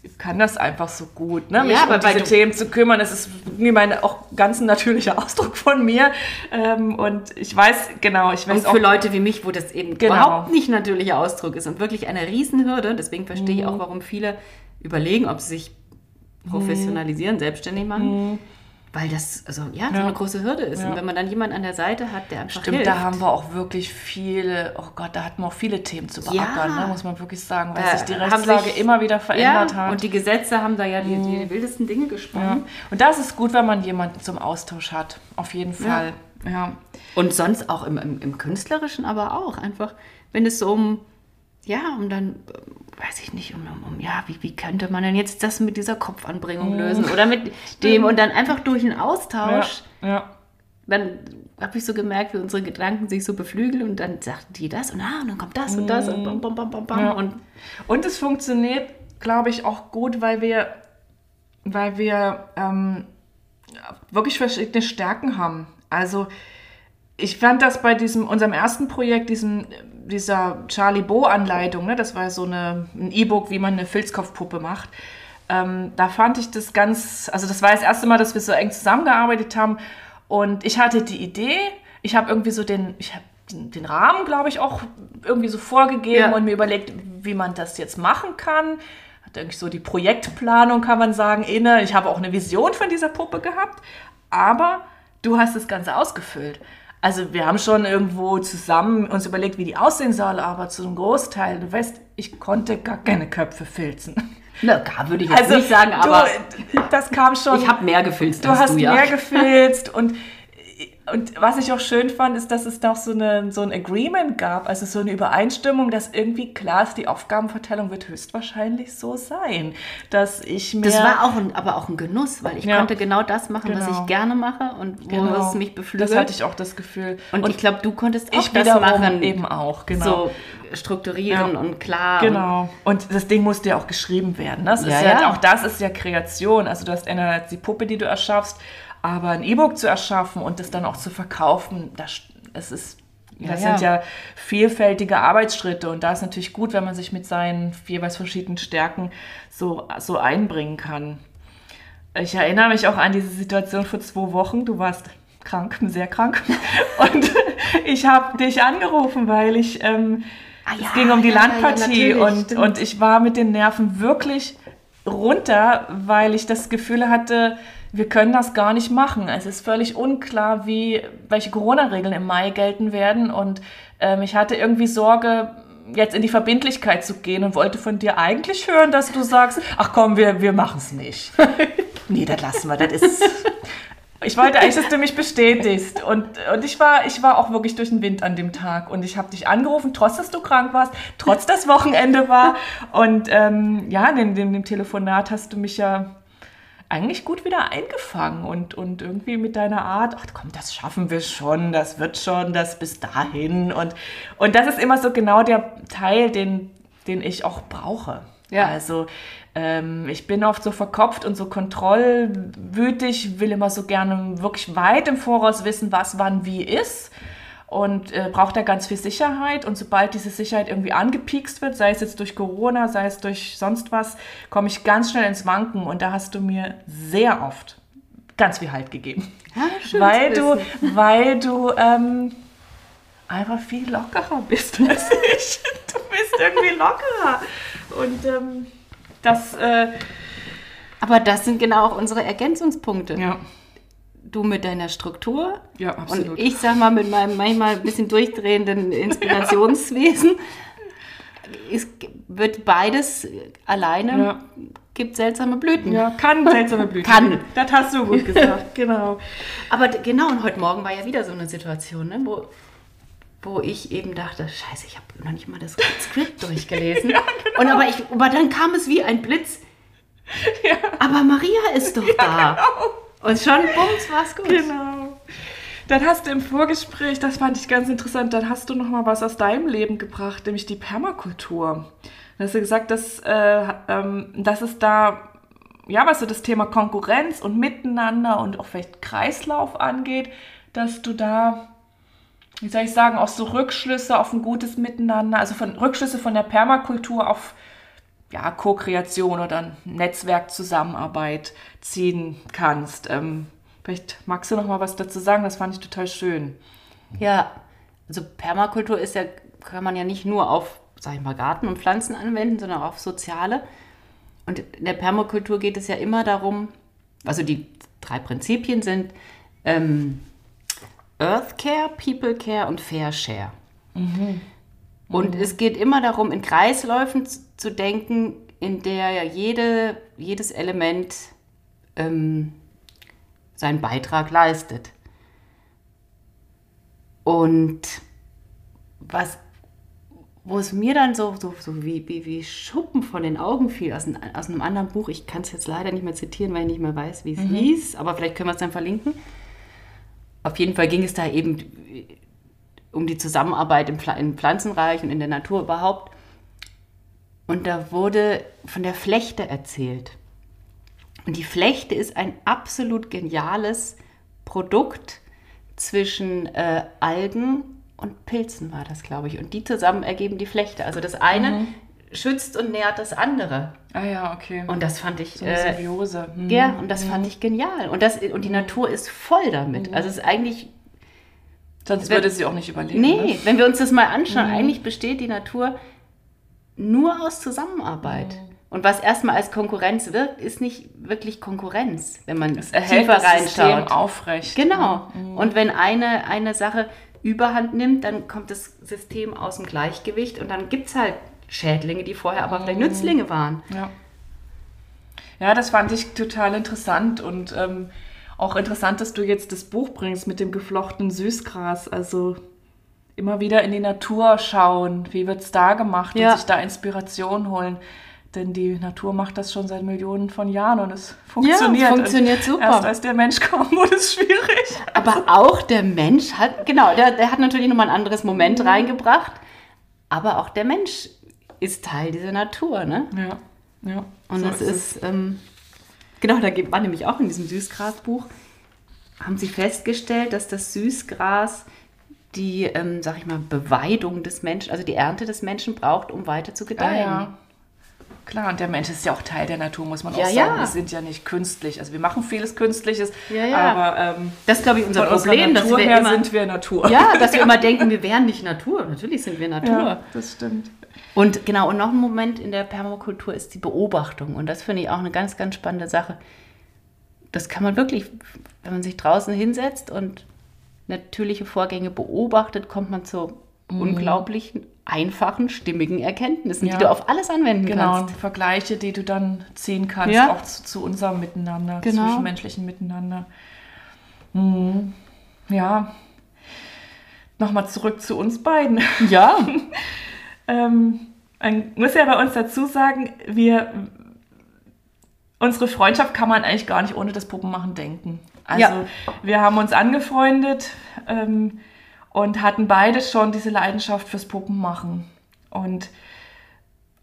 ich kann das einfach so gut, ne? mich ja, um diese Themen zu kümmern. Das ist mir mein auch ganz natürlicher [laughs] Ausdruck von mir. Ähm, und ich weiß, genau, ich weiß und für Leute wie mich, wo das eben genau. überhaupt nicht natürlicher Ausdruck ist und wirklich eine Riesenhürde. Deswegen verstehe mhm. ich auch, warum viele überlegen, ob sie sich professionalisieren, mhm. selbstständig machen. Mhm. Weil das also ja, ja, so eine große Hürde ist. Ja. Und wenn man dann jemanden an der Seite hat, der einfach Stimmt, hilft. da haben wir auch wirklich viele, oh Gott, da hatten wir auch viele Themen zu beackern, ja. ne, muss man wirklich sagen, weil da sich die Rechtslage sich, immer wieder verändert hat. Und die Gesetze haben da ja die, die mhm. wildesten Dinge gesprochen. Und das ist gut, wenn man jemanden zum Austausch hat, auf jeden Fall. Ja. Und sonst auch im, im, im Künstlerischen, aber auch einfach, wenn es so um ja, um dann, weiß ich nicht, um, um, um, ja, wie, wie könnte man denn jetzt das mit dieser Kopfanbringung mhm. lösen oder mit dem und dann einfach durch einen Austausch. Ja, ja. Dann habe ich so gemerkt, wie unsere Gedanken sich so beflügeln und dann sagten die das und, ah, und dann kommt das und das und bam, bam, bam, bam, bam. Ja. Und, und es funktioniert, glaube ich, auch gut, weil wir, weil wir ähm, wirklich verschiedene Stärken haben. Also ich fand das bei diesem, unserem ersten Projekt, diesem dieser Charlie Bo-Anleitung, ne, das war so eine, ein E-Book, wie man eine Filzkopfpuppe macht. Ähm, da fand ich das ganz, also das war das erste Mal, dass wir so eng zusammengearbeitet haben. Und ich hatte die Idee, ich habe irgendwie so den, ich habe den, Rahmen, glaube ich, auch irgendwie so vorgegeben ja. und mir überlegt, wie man das jetzt machen kann. Hatte irgendwie so die Projektplanung, kann man sagen, inne. Ich habe auch eine Vision von dieser Puppe gehabt, aber du hast das Ganze ausgefüllt. Also wir haben schon irgendwo zusammen uns überlegt, wie die aussehen soll, aber zu einem Großteil, du weißt, ich konnte gar keine Köpfe filzen. Na, gar würde ich jetzt also, nicht sagen, aber du, das kam schon. Ich habe mehr gefilzt. Du hast du, ja. mehr gefilzt und und was ich auch schön fand, ist, dass es doch so, eine, so ein Agreement gab, also so eine Übereinstimmung, dass irgendwie klar ist, die Aufgabenverteilung wird höchstwahrscheinlich so sein, dass ich mir... Das war auch ein, aber auch ein Genuss, weil ich ja. konnte genau das machen, genau. was ich gerne mache und wo genau. es mich beflügelt. Das hatte ich auch das Gefühl. Und, und ich glaube, du konntest auch das machen. eben auch, genau. So strukturieren ja. und klar. Genau. Und das Ding musste ja auch geschrieben werden. Ne? Das ja, ist ja, ja, auch das ist ja Kreation. Also du hast einerseits die Puppe, die du erschaffst, aber ein E-Book zu erschaffen und das dann auch zu verkaufen, das, es ist das ja, sind ja vielfältige Arbeitsschritte und da ist natürlich gut, wenn man sich mit seinen jeweils verschiedenen Stärken so, so einbringen kann. Ich erinnere mich auch an diese Situation vor zwei Wochen. Du warst krank, sehr krank. [laughs] Und ich habe dich angerufen, weil ich, ähm, ah, ja, es ging um die ja, Landpartie und, und ich war mit den Nerven wirklich runter, weil ich das Gefühl hatte, wir können das gar nicht machen. Es ist völlig unklar, wie, welche Corona-Regeln im Mai gelten werden. Und ähm, ich hatte irgendwie Sorge, jetzt in die Verbindlichkeit zu gehen und wollte von dir eigentlich hören, dass du sagst, ach komm, wir, wir machen es nicht. [laughs] nee, das lassen wir, das ist... Ich wollte eigentlich, dass du mich bestätigst. Und, und ich, war, ich war auch wirklich durch den Wind an dem Tag. Und ich habe dich angerufen, trotz dass du krank warst, trotz dass Wochenende war. Und ähm, ja, in dem, dem Telefonat hast du mich ja eigentlich gut wieder eingefangen und, und irgendwie mit deiner Art, ach komm, das schaffen wir schon, das wird schon, das bis dahin. Und, und das ist immer so genau der Teil, den, den ich auch brauche. Ja. Also ähm, ich bin oft so verkopft und so kontrollwütig, will immer so gerne wirklich weit im Voraus wissen, was wann wie ist und äh, braucht da ganz viel Sicherheit. Und sobald diese Sicherheit irgendwie angepiekst wird, sei es jetzt durch Corona, sei es durch sonst was, komme ich ganz schnell ins Wanken. Und da hast du mir sehr oft ganz viel Halt gegeben. Ja, schön weil du, weil du ähm, einfach viel lockerer bist [laughs] als ich. Du bist irgendwie lockerer. Und ähm, das, äh, Aber das sind genau auch unsere Ergänzungspunkte. ja, Du mit deiner Struktur ja, absolut. und ich sag mal mit meinem manchmal ein bisschen durchdrehenden [laughs] Inspirationswesen. Es wird beides alleine, Ja. gibt seltsame Blüten. ja, kann seltsame [laughs] Blüten. Kann. Das hast du gut gesagt, [laughs] genau. Aber genau, und heute Morgen war ja wieder so eine Situation, ne, wo, wo ich eben dachte, scheiße, ich habe noch nicht mal das Skript durchgelesen. Und aber, ich, aber dann kam es wie ein Blitz. Aber Maria ist doch da. Und schon, bums, war's gut. Genau. Dann hast du im Vorgespräch, das fand ich ganz interessant, dann hast du noch mal was aus deinem Leben gebracht, nämlich die Permakultur. Dann hast du gesagt, dass, äh, ähm, dass es da, ja, was so das Thema Konkurrenz und Miteinander und auch vielleicht Kreislauf angeht, dass du da, wie soll ich sagen, auch so Rückschlüsse auf ein gutes Miteinander, also von Rückschlüsse von der Permakultur auf ja, Co-Kreation oder Netzwerkzusammenarbeit ziehen kannst. Ähm, vielleicht magst du noch mal was dazu sagen, das fand ich total schön. Ja, also Permakultur ist ja, kann man ja nicht nur auf, sag ich mal, Garten und Pflanzen anwenden, sondern auch auf soziale. Und in der Permakultur geht es ja immer darum, also die drei Prinzipien sind ähm, Earth Care, People Care und Fair Share. Und es geht immer darum, in Kreisläufen zu denken, in der ja jede, jedes Element ähm, seinen Beitrag leistet. Und was, wo es mir dann so, so, so wie, wie, wie Schuppen von den Augen fiel, aus, ein, aus einem anderen Buch, ich kann es jetzt leider nicht mehr zitieren, weil ich nicht mehr weiß, wie es hieß, aber vielleicht können wir es dann verlinken. Auf jeden Fall ging es da eben um die Zusammenarbeit im, im Pflanzenreich und in der Natur überhaupt. Und da wurde von der Flechte erzählt. Und die Flechte ist ein absolut geniales Produkt zwischen äh, Algen und Pilzen, war das, glaube ich. Und die zusammen ergeben die Flechte. Also das eine schützt und nährt das andere. Ah ja, okay. Und das fand ich. so eine Äh, Symbiose. Hm. ja, und das fand ich genial. Und, das, und die Natur ist voll damit. Also es ist eigentlich Sonst würde sie auch nicht überleben. Nee, Ne? wenn wir uns das mal anschauen, eigentlich besteht die Natur nur aus Zusammenarbeit. Und was erstmal als Konkurrenz wirkt, ist nicht wirklich Konkurrenz, wenn man Es erhält tiefer das System reinschaut. aufrecht. Genau. Und wenn eine, eine Sache überhand nimmt, dann kommt das System aus dem Gleichgewicht und dann gibt es halt Schädlinge, die vorher aber vielleicht Nützlinge waren. Ja. Ja, das fand ich total interessant und ähm, auch interessant, dass du jetzt das Buch bringst mit dem geflochtenen Süßgras. Also immer wieder in die Natur schauen, wie wird es da gemacht Ja. und sich da Inspiration holen. Denn die Natur macht das schon seit Millionen von Jahren und es funktioniert. funktioniert und super. Erst als der Mensch [laughs] kam, wurde es schwierig. Aber auch der Mensch hat, genau, der, der hat natürlich nochmal ein anderes Moment reingebracht. Aber auch der Mensch ist Teil dieser Natur, ne? Ja, ja. Und so das es. ist, ähm, genau, da war nämlich auch in diesem Süßgrasbuch, haben sie festgestellt, dass das Süßgras die, ähm, sag ich mal, Beweidung des Menschen, also die Ernte des Menschen braucht, um weiter zu Ah, gedeihen. ja. Klar, und der Mensch ist ja auch Teil der Natur, muss man Ja, auch sagen. ja. Wir sind ja nicht künstlich. Also wir machen vieles Künstliches, Ja, ja. aber ähm, Das ist, glaube ich, unser Problem, unserer dass Natur wir her immer, sind wir Natur. ja, dass wir [laughs] immer denken, wir wären nicht Natur. Natürlich sind wir Natur. Ja, das stimmt. Und genau, und noch ein Moment in der Permakultur ist die Beobachtung. Und das finde ich auch eine ganz, ganz spannende Sache. Das kann man wirklich, wenn man sich draußen hinsetzt und natürliche Vorgänge beobachtet, kommt man zu unglaublichen, einfachen, stimmigen Erkenntnissen, Ja. die du auf alles anwenden Genau, kannst. Vergleiche, die du dann ziehen kannst, Ja. auch zu, zu unserem Miteinander, Genau. zwischenmenschlichen Miteinander. Mhm. Ja. Nochmal zurück zu uns beiden. Ja, [laughs] Ähm, man muss ja bei uns dazu sagen, wir, unsere Freundschaft kann man eigentlich gar nicht ohne das Puppenmachen denken. Also Ja. wir haben uns angefreundet ähm, und hatten beide schon diese Leidenschaft fürs Puppenmachen. Und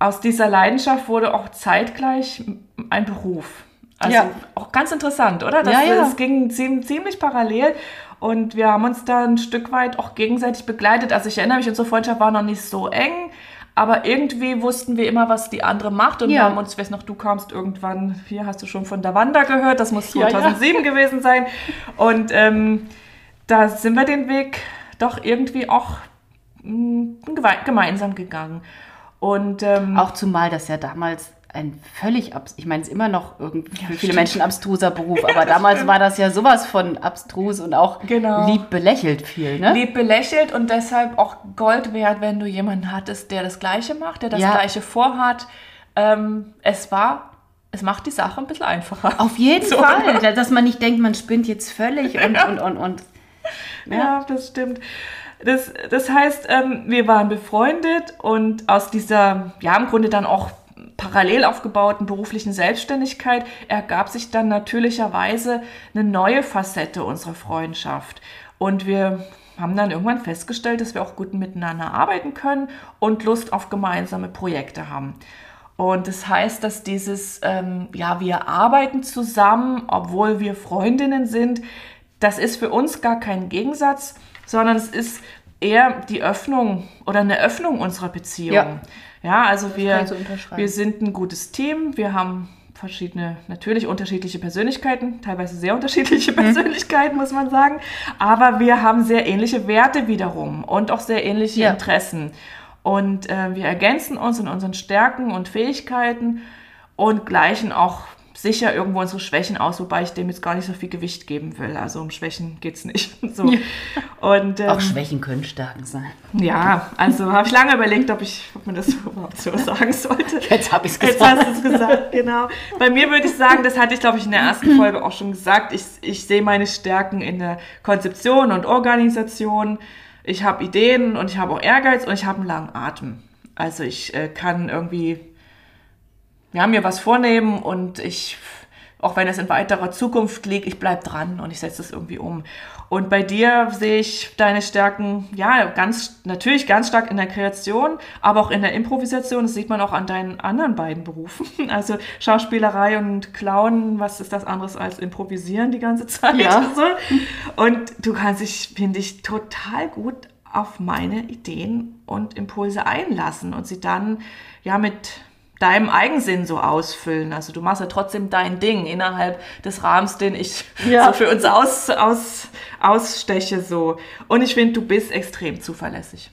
aus dieser Leidenschaft wurde auch zeitgleich ein Beruf. Also ja. auch ganz interessant, oder? Das, ja, ja. das ging ziemlich parallel. Und wir haben uns da ein Stück weit auch gegenseitig begleitet. Also ich erinnere mich, unsere Freundschaft war noch nicht so eng, aber irgendwie wussten wir immer, was die andere macht. Und ja. wir haben uns, ich weiß noch, du kamst irgendwann, hier hast du schon von der Wanda gehört, das muss 2007 ja, ja. gewesen sein. Und ähm, da sind wir den Weg doch irgendwie auch mh, hm, gemeinsam gegangen. Und ähm, auch zumal das ja damals ein völlig, ich meine, es ist immer noch irgendwie für viele stimmt. Menschen abstruser Beruf, [laughs] aber ja, damals stimmt. war das ja sowas von abstrus und auch genau. lieb belächelt viel, ne? Lieb belächelt und deshalb auch Gold wert, wenn du jemanden hattest, der das Gleiche macht, der das ja. Gleiche vorhat. Ähm, es war es macht die Sache ein bisschen einfacher. Auf jeden [laughs] so. Fall, dass man nicht denkt, man spinnt jetzt völlig [laughs] und, ja. und, und, und ja. ja. das stimmt. Das, das heißt, ähm, wir waren befreundet und aus dieser, ja, im Grunde dann auch parallel aufgebauten beruflichen Selbstständigkeit ergab sich dann natürlicherweise eine neue Facette unserer Freundschaft. Und wir haben dann irgendwann festgestellt, dass wir auch gut miteinander arbeiten können und Lust auf gemeinsame Projekte haben. Und das heißt, dass dieses, ähm, ja, wir arbeiten zusammen, obwohl wir Freundinnen sind, das ist für uns gar kein Gegensatz, sondern es ist eher die Öffnung oder eine Öffnung unserer Beziehung. Ja. Ja, also wir, wir sind ein gutes Team. Wir haben verschiedene, natürlich unterschiedliche Persönlichkeiten, teilweise sehr unterschiedliche mhm. [laughs] Persönlichkeiten, muss man sagen. Aber wir haben sehr ähnliche Werte wiederum und auch sehr ähnliche ja. Interessen. Und äh, wir ergänzen uns in unseren Stärken und Fähigkeiten und gleichen auch sicher irgendwo unsere Schwächen aus, wobei ich dem jetzt gar nicht so viel Gewicht geben will. Also um Schwächen geht es nicht. [laughs] So. Ja. Und, ähm, Auch Schwächen können Stärken sein. Ja, also habe ich lange überlegt, ob, ich, ob man das [laughs] überhaupt so sagen sollte. Jetzt habe ich es gesagt. Jetzt hast du es gesagt, genau. Bei mir würde ich sagen, das hatte ich, glaube ich, in der ersten [clears throat] Folge auch schon gesagt, ich, ich sehe meine Stärken in der Konzeption und Organisation. Ich habe Ideen und ich habe auch Ehrgeiz und ich habe einen langen Atem. Also ich äh, kann irgendwie ja, mir was vornehmen und ich, auch wenn es in weiterer Zukunft liegt, ich bleibe dran und ich setze es irgendwie um. Und bei dir sehe ich deine Stärken, ja, ganz, natürlich ganz stark in der Kreation, aber auch in der Improvisation. Das sieht man auch an deinen anderen beiden Berufen. [laughs] Also Schauspielerei und Clown, was ist das anderes als improvisieren die ganze Zeit? Ja. [laughs] Und du kannst dich, finde ich, total gut auf meine Ideen und Impulse einlassen und sie dann ja mit deinem Eigensinn so ausfüllen. Also du machst ja trotzdem dein Ding innerhalb des Rahmens, den ich ja. so für uns aus, aus, aussteche so. Und ich finde, du bist extrem zuverlässig.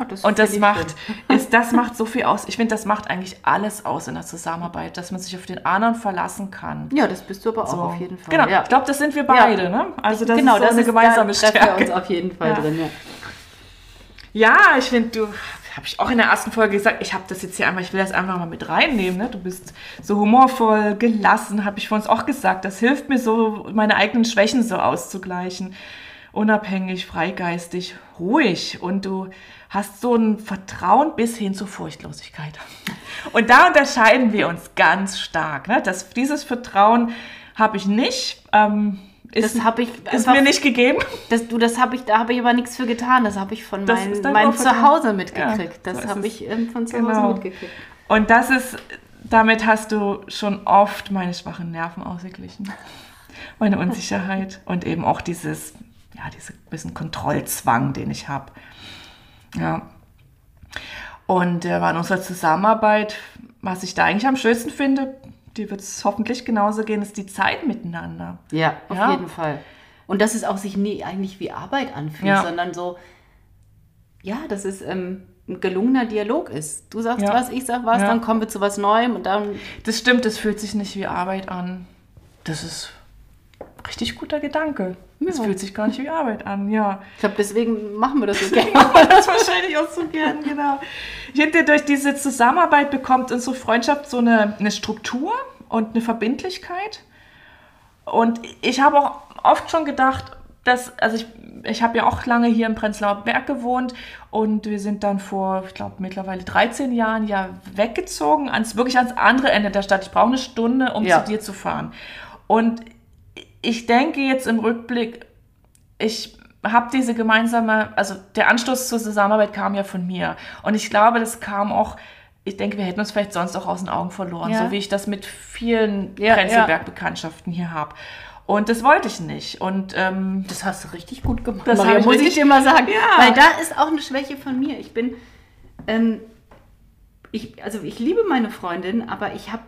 Oh, das und das macht, ist, das macht so viel aus. Ich finde, das macht eigentlich alles aus in der Zusammenarbeit, dass man sich auf den anderen verlassen kann. Ja, das bist du aber auch so. auf jeden Fall. Genau, ja. ich glaube, das sind wir beide. Ja. Ne? Also das genau, ist so das eine ist, gemeinsame Stärke. Wir uns auf jeden Fall drin. Ja, ich finde, du habe ich auch in der ersten Folge gesagt, ich habe das jetzt hier einmal, ich will das einfach mal mit reinnehmen. Ne? Du bist so humorvoll, gelassen, habe ich vor uns auch gesagt. Das hilft mir so, meine eigenen Schwächen so auszugleichen. Unabhängig, freigeistig, ruhig. Und du hast so ein Vertrauen bis hin zur Furchtlosigkeit. Und da unterscheiden wir uns ganz stark. Ne? Das, dieses Vertrauen habe ich nicht. Ähm, ist, das habe ich ist mir nicht gegeben. Das, du, das habe ich, da habe ich aber nichts für getan. Das habe ich von meinem mein Zuhause mitgekriegt. Ja, das habe ich ähm, von zu Hause genau. mitgekriegt. Und das ist, damit hast du schon oft meine schwachen Nerven ausgeglichen. Meine Unsicherheit und eben auch dieses, ja, diesen bisschen Kontrollzwang, den ich habe. Ja. Und äh, war in unserer Zusammenarbeit, was ich da eigentlich am schönsten finde, die wird es hoffentlich genauso gehen, ist die Zeit miteinander. Ja, auf ja. jeden Fall. Und dass es auch sich nie eigentlich wie Arbeit anfühlt, ja. sondern so, ja, dass es ähm, ein gelungener Dialog ist. Du sagst ja. was, ich sag was, dann kommen wir zu was Neuem und dann. Das stimmt, es fühlt sich nicht wie Arbeit an. Das ist richtig guter Gedanke. Es fühlt sich gar nicht wie Arbeit an, ja. Ich glaube, deswegen machen wir das so [laughs] gerne. das wahrscheinlich auch so gern, genau. Ich finde, durch diese Zusammenarbeit bekommt unsere Freundschaft so eine, eine Struktur und eine Verbindlichkeit. Und ich habe auch oft schon gedacht, dass, also ich, ich habe ja auch lange hier im Prenzlauer Berg gewohnt und wir sind dann vor, ich glaube, mittlerweile 13 Jahren ja weggezogen, ans, wirklich ans andere Ende der Stadt. Ich brauche eine Stunde, um ja. zu dir zu fahren. Und ich denke jetzt im Rückblick, ich habe diese gemeinsame, also der Anstoß zur Zusammenarbeit kam ja von mir. Und ich glaube, das kam auch ich denke, wir hätten uns vielleicht sonst auch aus den Augen verloren, Ja. so wie ich das mit vielen Ja, Prenzlberg-Bekanntschaften hier habe. Und das wollte ich nicht. Und ähm, Das hast du richtig gut gemacht. Das Maria, muss ich dir mal sagen. Ja. Weil da ist auch eine Schwäche von mir. Ich bin, ähm, ich, also ich liebe meine Freundin, aber ich habe,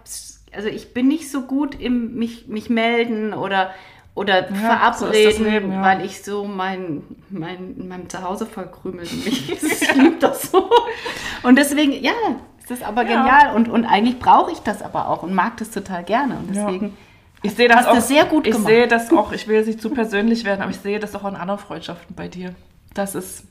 also ich bin nicht so gut im mich, mich melden oder oder so ist verabreden, das Leben, ja. weil ich so mein, mein, in meinem Zuhause verkrümelt mich. Ich [laughs] liebe das so. Und deswegen, ja, ist das aber Ja. genial. Und, und eigentlich brauche ich das aber auch und mag das total gerne. Und Ja. deswegen ich sehe das auch sehr gut Ich gemacht. sehe das auch, ich will jetzt nicht zu persönlich werden, aber ich sehe das auch an anderen Freundschaften bei dir. Dass es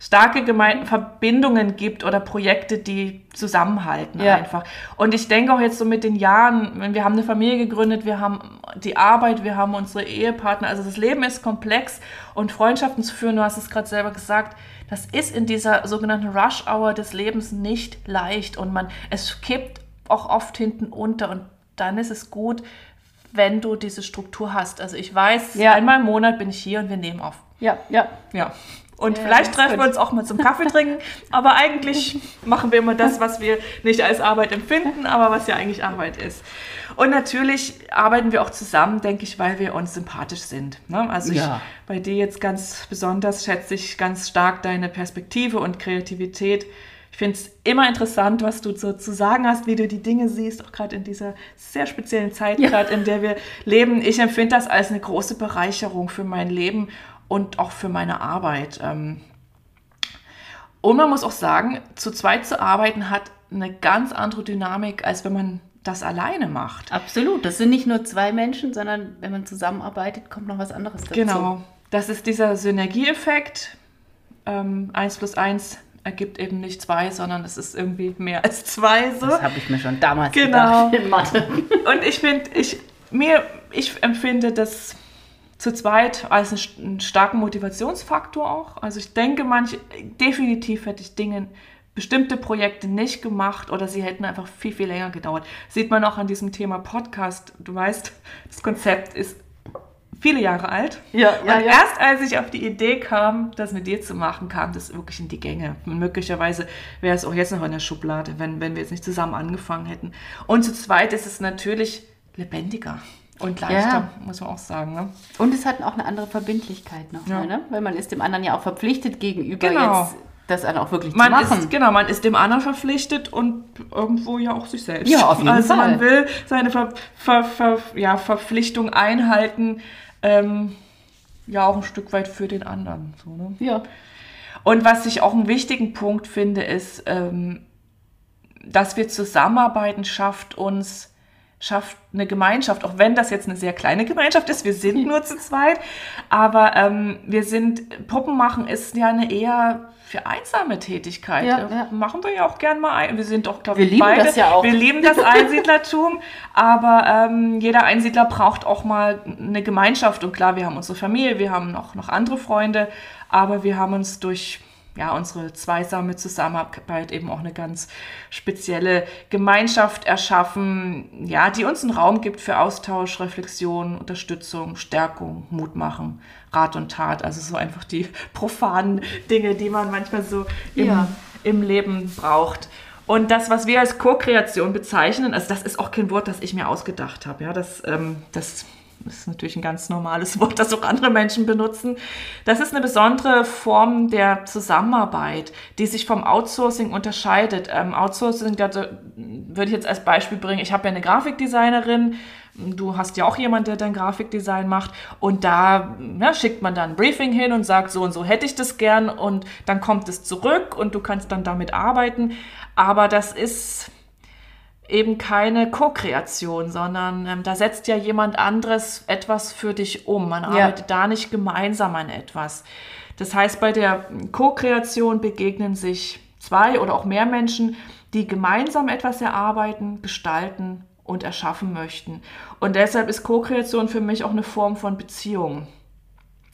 starke Geme Verbindungen gibt oder Projekte, die zusammenhalten Ja. einfach. Und ich denke auch jetzt so mit den Jahren, wenn wir haben eine Familie gegründet, wir haben die Arbeit, wir haben unsere Ehepartner, also das Leben ist komplex und Freundschaften zu führen, du hast es gerade selber gesagt, das ist in dieser sogenannten Rush-Hour des Lebens nicht leicht und man, es kippt auch oft hinten unter und dann ist es gut, wenn du diese Struktur hast. Also ich weiß, Ja. einmal im Monat bin ich hier und wir nehmen auf. ja, ja. Ja. Und Ja, vielleicht treffen wir uns auch mal zum Kaffee trinken, [laughs] aber eigentlich machen wir immer das, was wir nicht als Arbeit empfinden, aber was ja eigentlich Arbeit ist. Und natürlich arbeiten wir auch zusammen, denke ich, weil wir uns sympathisch sind. Ne? Also Ja. ich, bei dir jetzt ganz besonders schätze ich ganz stark deine Perspektive und Kreativität. Ich finde es immer interessant, was du so zu sagen hast, wie du die Dinge siehst, auch gerade in dieser sehr speziellen Zeit, Ja. gerade in der wir leben. Ich empfinde das als eine große Bereicherung für mein Leben und auch für meine Arbeit. Ähm, Und man muss auch sagen, zu zweit zu arbeiten hat eine ganz andere Dynamik, als wenn man das alleine macht. Absolut. Das sind nicht nur zwei Menschen, sondern wenn man zusammenarbeitet, kommt noch was anderes dazu. Genau. Das ist dieser Synergieeffekt. Ähm, 1 plus 1 ergibt eben nicht zwei, sondern es ist irgendwie mehr als zwei. So. Das habe ich mir schon damals Genau. gedacht in Mathe. Und ich finde, ich, mir, ich empfinde das zu zweit als einen, st- einen starken Motivationsfaktor auch. Also ich denke, manche, definitiv hätte ich Dinge, bestimmte Projekte nicht gemacht oder sie hätten einfach viel, viel länger gedauert. Sieht man auch an diesem Thema Podcast. Du weißt, das Konzept ist viele Jahre alt. Ja, und erst als ich auf die Idee kam, das mit dir zu machen, kam das wirklich in die Gänge. Und möglicherweise wäre es auch jetzt noch in der Schublade, wenn, wenn wir jetzt nicht zusammen angefangen hätten. Und zu zweit ist es natürlich lebendiger und leichter, Ja. muss man auch sagen. Ne? Und es hat auch eine andere Verbindlichkeit nochmal, Ja. ne? Weil man ist dem anderen ja auch verpflichtet gegenüber Genau. jetzt das dann auch wirklich Man machen. ist, genau, man ist dem anderen verpflichtet und irgendwo ja auch sich selbst. Ja, auf jeden also Fall. man will seine Ver, Ver, Ver, ja, Verpflichtung einhalten, ähm, ja auch ein Stück weit für den anderen. So, ne? ja. Und was ich auch einen wichtigen Punkt finde, ist, ähm, dass wir zusammenarbeiten, schafft uns, schafft eine Gemeinschaft, auch wenn das jetzt eine sehr kleine Gemeinschaft ist, wir sind nur zu zweit, aber ähm, wir sind, Puppen machen ist ja eine eher für einsame Tätigkeit. Ja, Äh, ja. Machen wir ja auch gern mal ein. Wir sind doch, glaube ich, beide. das ja auch. Wir lieben das [laughs] Einsiedlertum, aber ähm, jeder Einsiedler braucht auch mal eine Gemeinschaft. Und klar, wir haben unsere Familie, wir haben noch, noch andere Freunde, aber wir haben uns durch ja, unsere zweisame Zusammenarbeit eben auch eine ganz spezielle Gemeinschaft erschaffen, ja, die uns einen Raum gibt für Austausch, Reflexion, Unterstützung, Stärkung, Mut machen, Rat und Tat. Also so einfach die [laughs] profanen Dinge, die man manchmal so im, Ja. im Leben braucht. Und das, was wir als Co-Kreation bezeichnen, also das ist auch kein Wort, das ich mir ausgedacht habe. Ja, das, ähm, das ist natürlich ein ganz normales Wort, das auch andere Menschen benutzen. Das ist eine besondere Form der Zusammenarbeit, die sich vom Outsourcing unterscheidet. Ähm, Outsourcing, da würde ich jetzt als Beispiel bringen, ich habe ja eine Grafikdesignerin, Du hast ja auch jemanden, der dein Grafikdesign macht und da ja, schickt man dann ein Briefing hin und sagt, so und so hätte ich das gern und dann kommt es zurück und du kannst dann damit arbeiten. Aber das ist eben keine Co-Kreation, sondern ähm, da setzt ja jemand anderes etwas für dich um. Man Ja. arbeitet da nicht gemeinsam an etwas. Das heißt, bei der Co-Kreation begegnen sich zwei oder auch mehr Menschen, die gemeinsam etwas erarbeiten, gestalten und erschaffen möchten. Und deshalb ist Co-Kreation für mich auch eine Form von Beziehung.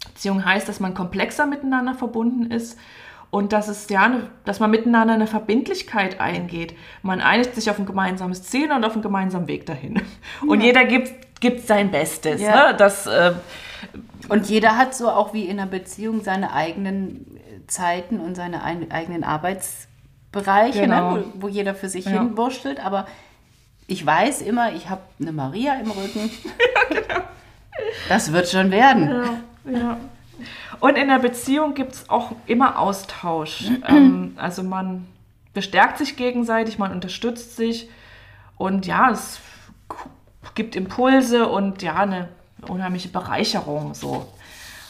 Beziehung heißt, dass man komplexer miteinander verbunden ist und dass es ja, dass man miteinander eine Verbindlichkeit eingeht. Man einigt sich auf ein gemeinsames Ziel und auf einen gemeinsamen Weg dahin. Und jeder gibt, gibt sein Bestes. Ja. Ne? Das, äh, Und jeder hat so auch wie in einer Beziehung seine eigenen äh, Zeiten und seine ein, eigenen Bereiche, Genau. ne, wo, wo jeder für sich Ja. hinwurschtelt, aber ich weiß immer, ich habe eine Maria im Rücken. [laughs] Das wird schon werden. Ja, ja. Und in der Beziehung gibt es auch immer Austausch. [clears throat] ähm, also man bestärkt sich gegenseitig, man unterstützt sich und ja, es gibt Impulse und ja, eine unheimliche Bereicherung. So.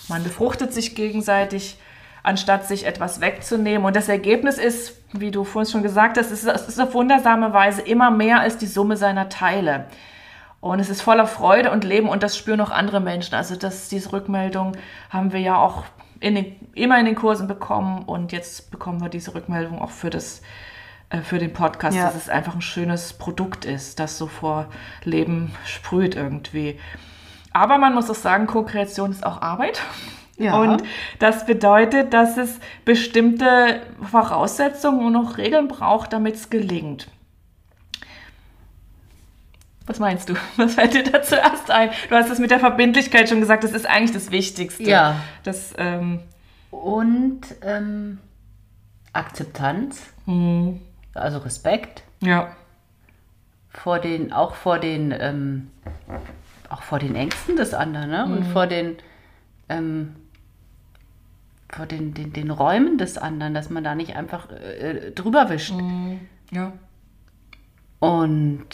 Man befruchtet sich gegenseitig, anstatt sich etwas wegzunehmen. Und das Ergebnis ist, wie du vorhin schon gesagt hast, es ist, es ist auf wundersame Weise immer mehr als die Summe seiner Teile. Und es ist voller Freude und Leben und das spüren auch andere Menschen. Also das, diese Rückmeldung haben wir ja auch in den, immer in den Kursen bekommen und jetzt bekommen wir diese Rückmeldung auch für, das, äh, für den Podcast, Ja. dass es einfach ein schönes Produkt ist, das so vor Leben sprüht irgendwie. Aber man muss auch sagen, Co-Kreation ist auch Arbeit. Ja. Und das bedeutet, dass es bestimmte Voraussetzungen und auch Regeln braucht, damit es gelingt. Was meinst du? [laughs] Was fällt dir da zuerst ein? Du hast es mit der Verbindlichkeit schon gesagt, das ist eigentlich das Wichtigste. Ja. Das, ähm, Und ähm, Akzeptanz, hm, also Respekt ja. vor den, auch vor den, ähm, auch vor den Ängsten des anderen, ne? Und vor den, ähm, vor den, den, den Räumen des anderen, dass man da nicht einfach äh, drüber wischt. Ja. Und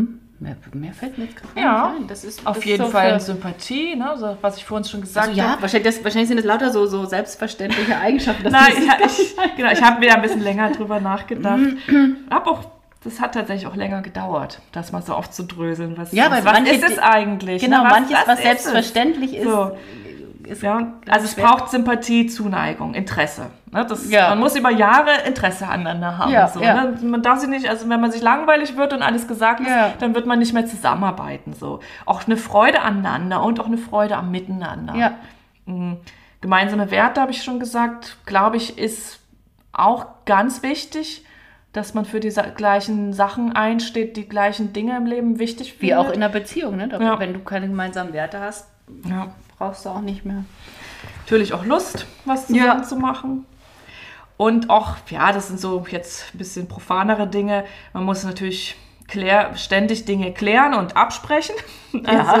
hm, mehr, mehr fällt mir jetzt gerade Ja, nicht ein. Das ist Auf das jeden ist so Fall Sympathie, ne? so, was ich vorhin schon gesagt Also ja, habe. wahrscheinlich, das, wahrscheinlich sind es lauter so, so selbstverständliche Eigenschaften. Nein, ja, das- ich, [laughs] genau, ich habe mir ein bisschen länger drüber nachgedacht. Hab auch, das hat tatsächlich auch länger gedauert, das mal so aufzudröseln. Was, Ja, was, weil was manche ist es eigentlich? Genau, ne? manches, was ist selbstverständlich es? ist. So. Ist Ja, also es braucht Sympathie, Zuneigung, Interesse. Ne, das, Ja. Man muss über Jahre Interesse aneinander haben. Ja, so, ja. Ne? Man darf sich nicht, also wenn man sich langweilig wird und alles gesagt ist, dann wird man nicht mehr zusammenarbeiten. So. Auch eine Freude aneinander und auch eine Freude am Miteinander. Ja. Mm, Gemeinsame Werte, habe ich schon gesagt, glaube ich, ist auch ganz wichtig, dass man für die gleichen Sachen einsteht, die gleichen Dinge im Leben wichtig findet. Wie auch in einer Beziehung, ne? Da- Ja. Wenn du keine gemeinsamen Werte hast, ja. Brauchst du auch nicht mehr. Natürlich auch Lust, was Ja. zusammen zu machen. Und auch, ja, das sind so jetzt ein bisschen profanere Dinge. Man muss natürlich klär, ständig Dinge klären und absprechen. Also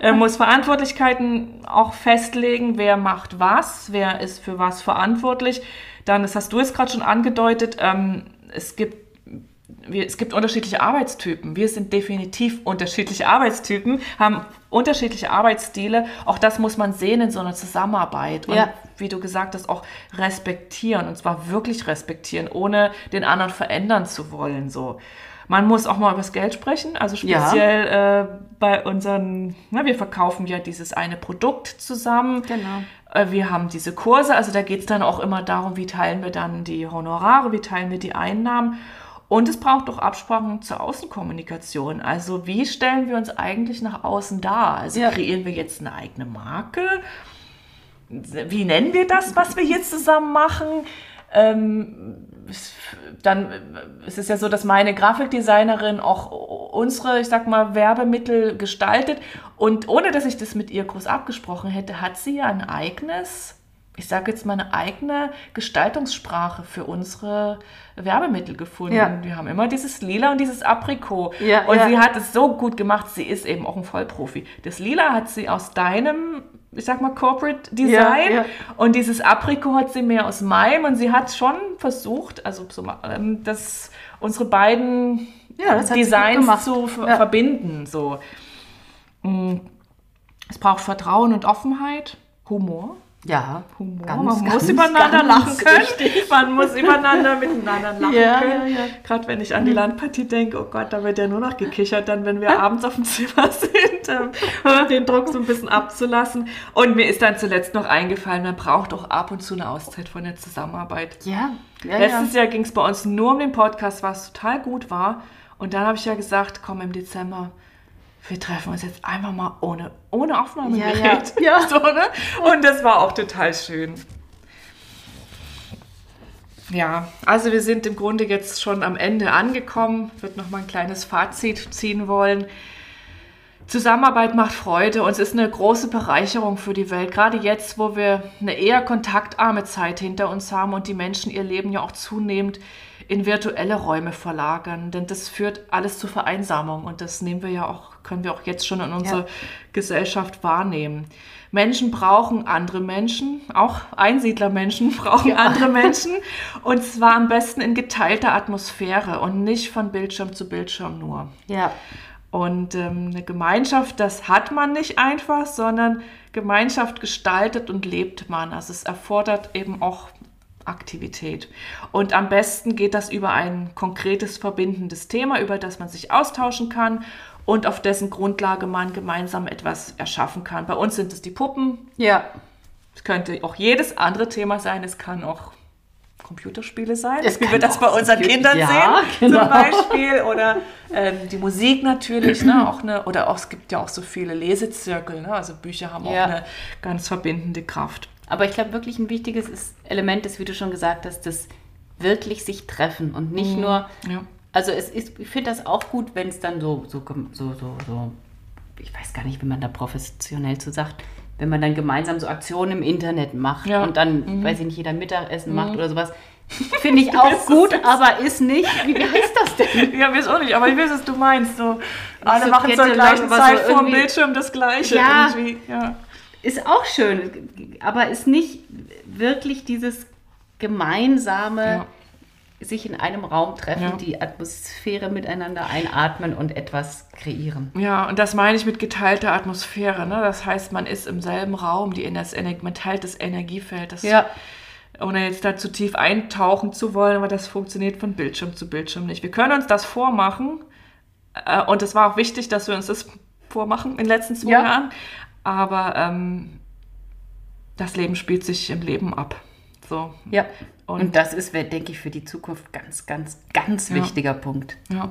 er muss Verantwortlichkeiten auch festlegen, wer macht was, wer ist für was verantwortlich. Dann, das hast du jetzt gerade schon angedeutet, ähm, es gibt wir, es gibt unterschiedliche Arbeitstypen. Wir sind definitiv unterschiedliche Arbeitstypen, haben unterschiedliche Arbeitsstile. Auch das muss man sehen in so einer Zusammenarbeit. Und Ja. wie du gesagt hast, auch respektieren. Und zwar wirklich respektieren, ohne den anderen verändern zu wollen. So. Man muss auch mal über das Geld sprechen. Also Ja. speziell äh, bei unseren, na, wir verkaufen ja dieses eine Produkt zusammen. Genau. Äh, Wir haben diese Kurse, also da geht es dann auch immer darum, wie teilen wir dann die Honorare, wie teilen wir die Einnahmen. Und es braucht auch Absprachen zur Außenkommunikation. Also wie stellen wir uns eigentlich nach außen dar? Also Ja. kreieren wir jetzt eine eigene Marke? Wie nennen wir das, was wir hier zusammen machen? Ähm, es- dann es ist ja so, dass meine Grafikdesignerin auch unsere, ich sag mal, Werbemittel gestaltet. Und ohne dass ich das mit ihr groß abgesprochen hätte, hat sie ja ein eigenes, ich sage jetzt mal eine eigene Gestaltungssprache für unsere Werbemittel gefunden. Ja. Wir haben immer dieses Lila und dieses Aprikot. Ja, und ja. sie hat es so gut gemacht, sie ist eben auch ein Vollprofi. Das Lila hat sie aus deinem, ich sag mal, Corporate Design. Und dieses Aprikot hat sie mehr aus meinem und sie hat schon versucht, also so, ähm, das, unsere beiden Designs zu verbinden. So. Mm. Es braucht Vertrauen und Offenheit, Humor. Ja, Humor. Ganz, man muss ganz, übereinander ganz lachen können. wichtig. Man muss übereinander miteinander lachen Ja, können. ja, ja. Gerade wenn ich an die Landpartie denke, oh Gott, da wird ja nur noch gekichert, dann wenn wir abends auf dem Zimmer [laughs] sind, ähm, um den Druck so ein bisschen abzulassen. Und mir ist dann zuletzt noch eingefallen, man braucht auch ab und zu eine Auszeit von der Zusammenarbeit. ja. Letztes Jahr ging es bei uns nur um den Podcast, was total gut war. Und dann habe ich ja gesagt, komm im Dezember, wir treffen uns jetzt einfach mal ohne, ohne Aufnahmegerät. Ja, ja. [laughs] So, ne? Und das war auch total schön. Ja, also wir sind im Grunde jetzt schon am Ende angekommen. Ich würde noch mal ein kleines Fazit ziehen wollen. Zusammenarbeit macht Freude und es ist eine große Bereicherung für die Welt. Gerade jetzt, wo wir eine eher kontaktarme Zeit hinter uns haben und die Menschen ihr Leben ja auch zunehmend in virtuelle Räume verlagern. Denn das führt alles zu Vereinsamung und das nehmen wir ja auch, können wir auch jetzt schon in unserer ja. Gesellschaft wahrnehmen. Menschen brauchen andere Menschen, auch Einsiedlermenschen [laughs] brauchen ja. andere Menschen und zwar am besten in geteilter Atmosphäre und nicht von Bildschirm zu Bildschirm nur. Ja. Und ähm, eine Gemeinschaft, das hat man nicht einfach, sondern Gemeinschaft gestaltet und lebt man. Also es erfordert eben auch Aktivität. Und am besten geht das über ein konkretes verbindendes Thema, über das man sich austauschen kann und auf dessen Grundlage man gemeinsam etwas erschaffen kann. Bei uns sind es die Puppen. Ja. Es könnte auch jedes andere Thema sein. Es kann auch Computerspiele sein, es wie wir das bei unseren Kindern ja, sehen, genau. zum Beispiel. Oder ähm, die Musik natürlich, ne, auch eine, oder auch, es gibt ja auch so viele Lesezirkel, ne, also Bücher haben ja. auch eine ganz verbindende Kraft. Aber ich glaube, wirklich ein wichtiges ist, Element ist, wie du schon gesagt hast, das wirklich sich treffen und nicht mhm. nur. Ja. Also es ist, ich finde das auch gut, wenn es dann so, so, so, so, so, ich weiß gar nicht, wie man da professionell zu sagt, wenn man dann gemeinsam so Aktionen im Internet macht ja. und dann, mhm. weiß ich nicht, jeder Mittagessen mhm. macht oder sowas. Finde ich [laughs] auch gut, aber ist nicht. Wie heißt das denn? [laughs] Ja, weiß auch nicht, aber ich weiß, was du meinst. So, alle so machen zur gleichen Zeit so vor dem Bildschirm das Gleiche. Ja, ja, ist auch schön, aber ist nicht wirklich dieses gemeinsame. Ja sich in einem Raum treffen, ja. die Atmosphäre miteinander einatmen und etwas kreieren. Ja, und das meine ich mit geteilter Atmosphäre. Ne? Das heißt, man ist im selben Raum, die, das, man teilt das Energiefeld. Das, ja. Ohne jetzt da zu tief eintauchen zu wollen, aber das funktioniert von Bildschirm zu Bildschirm nicht. Wir können uns das vormachen äh, und es war auch wichtig, dass wir uns das vormachen in den letzten zwei ja. Jahren, aber ähm, das Leben spielt sich im Leben ab. So. Ja. Und, und das ist, denke ich, für die Zukunft ganz, ganz, ganz ja. wichtiger Punkt. Ja.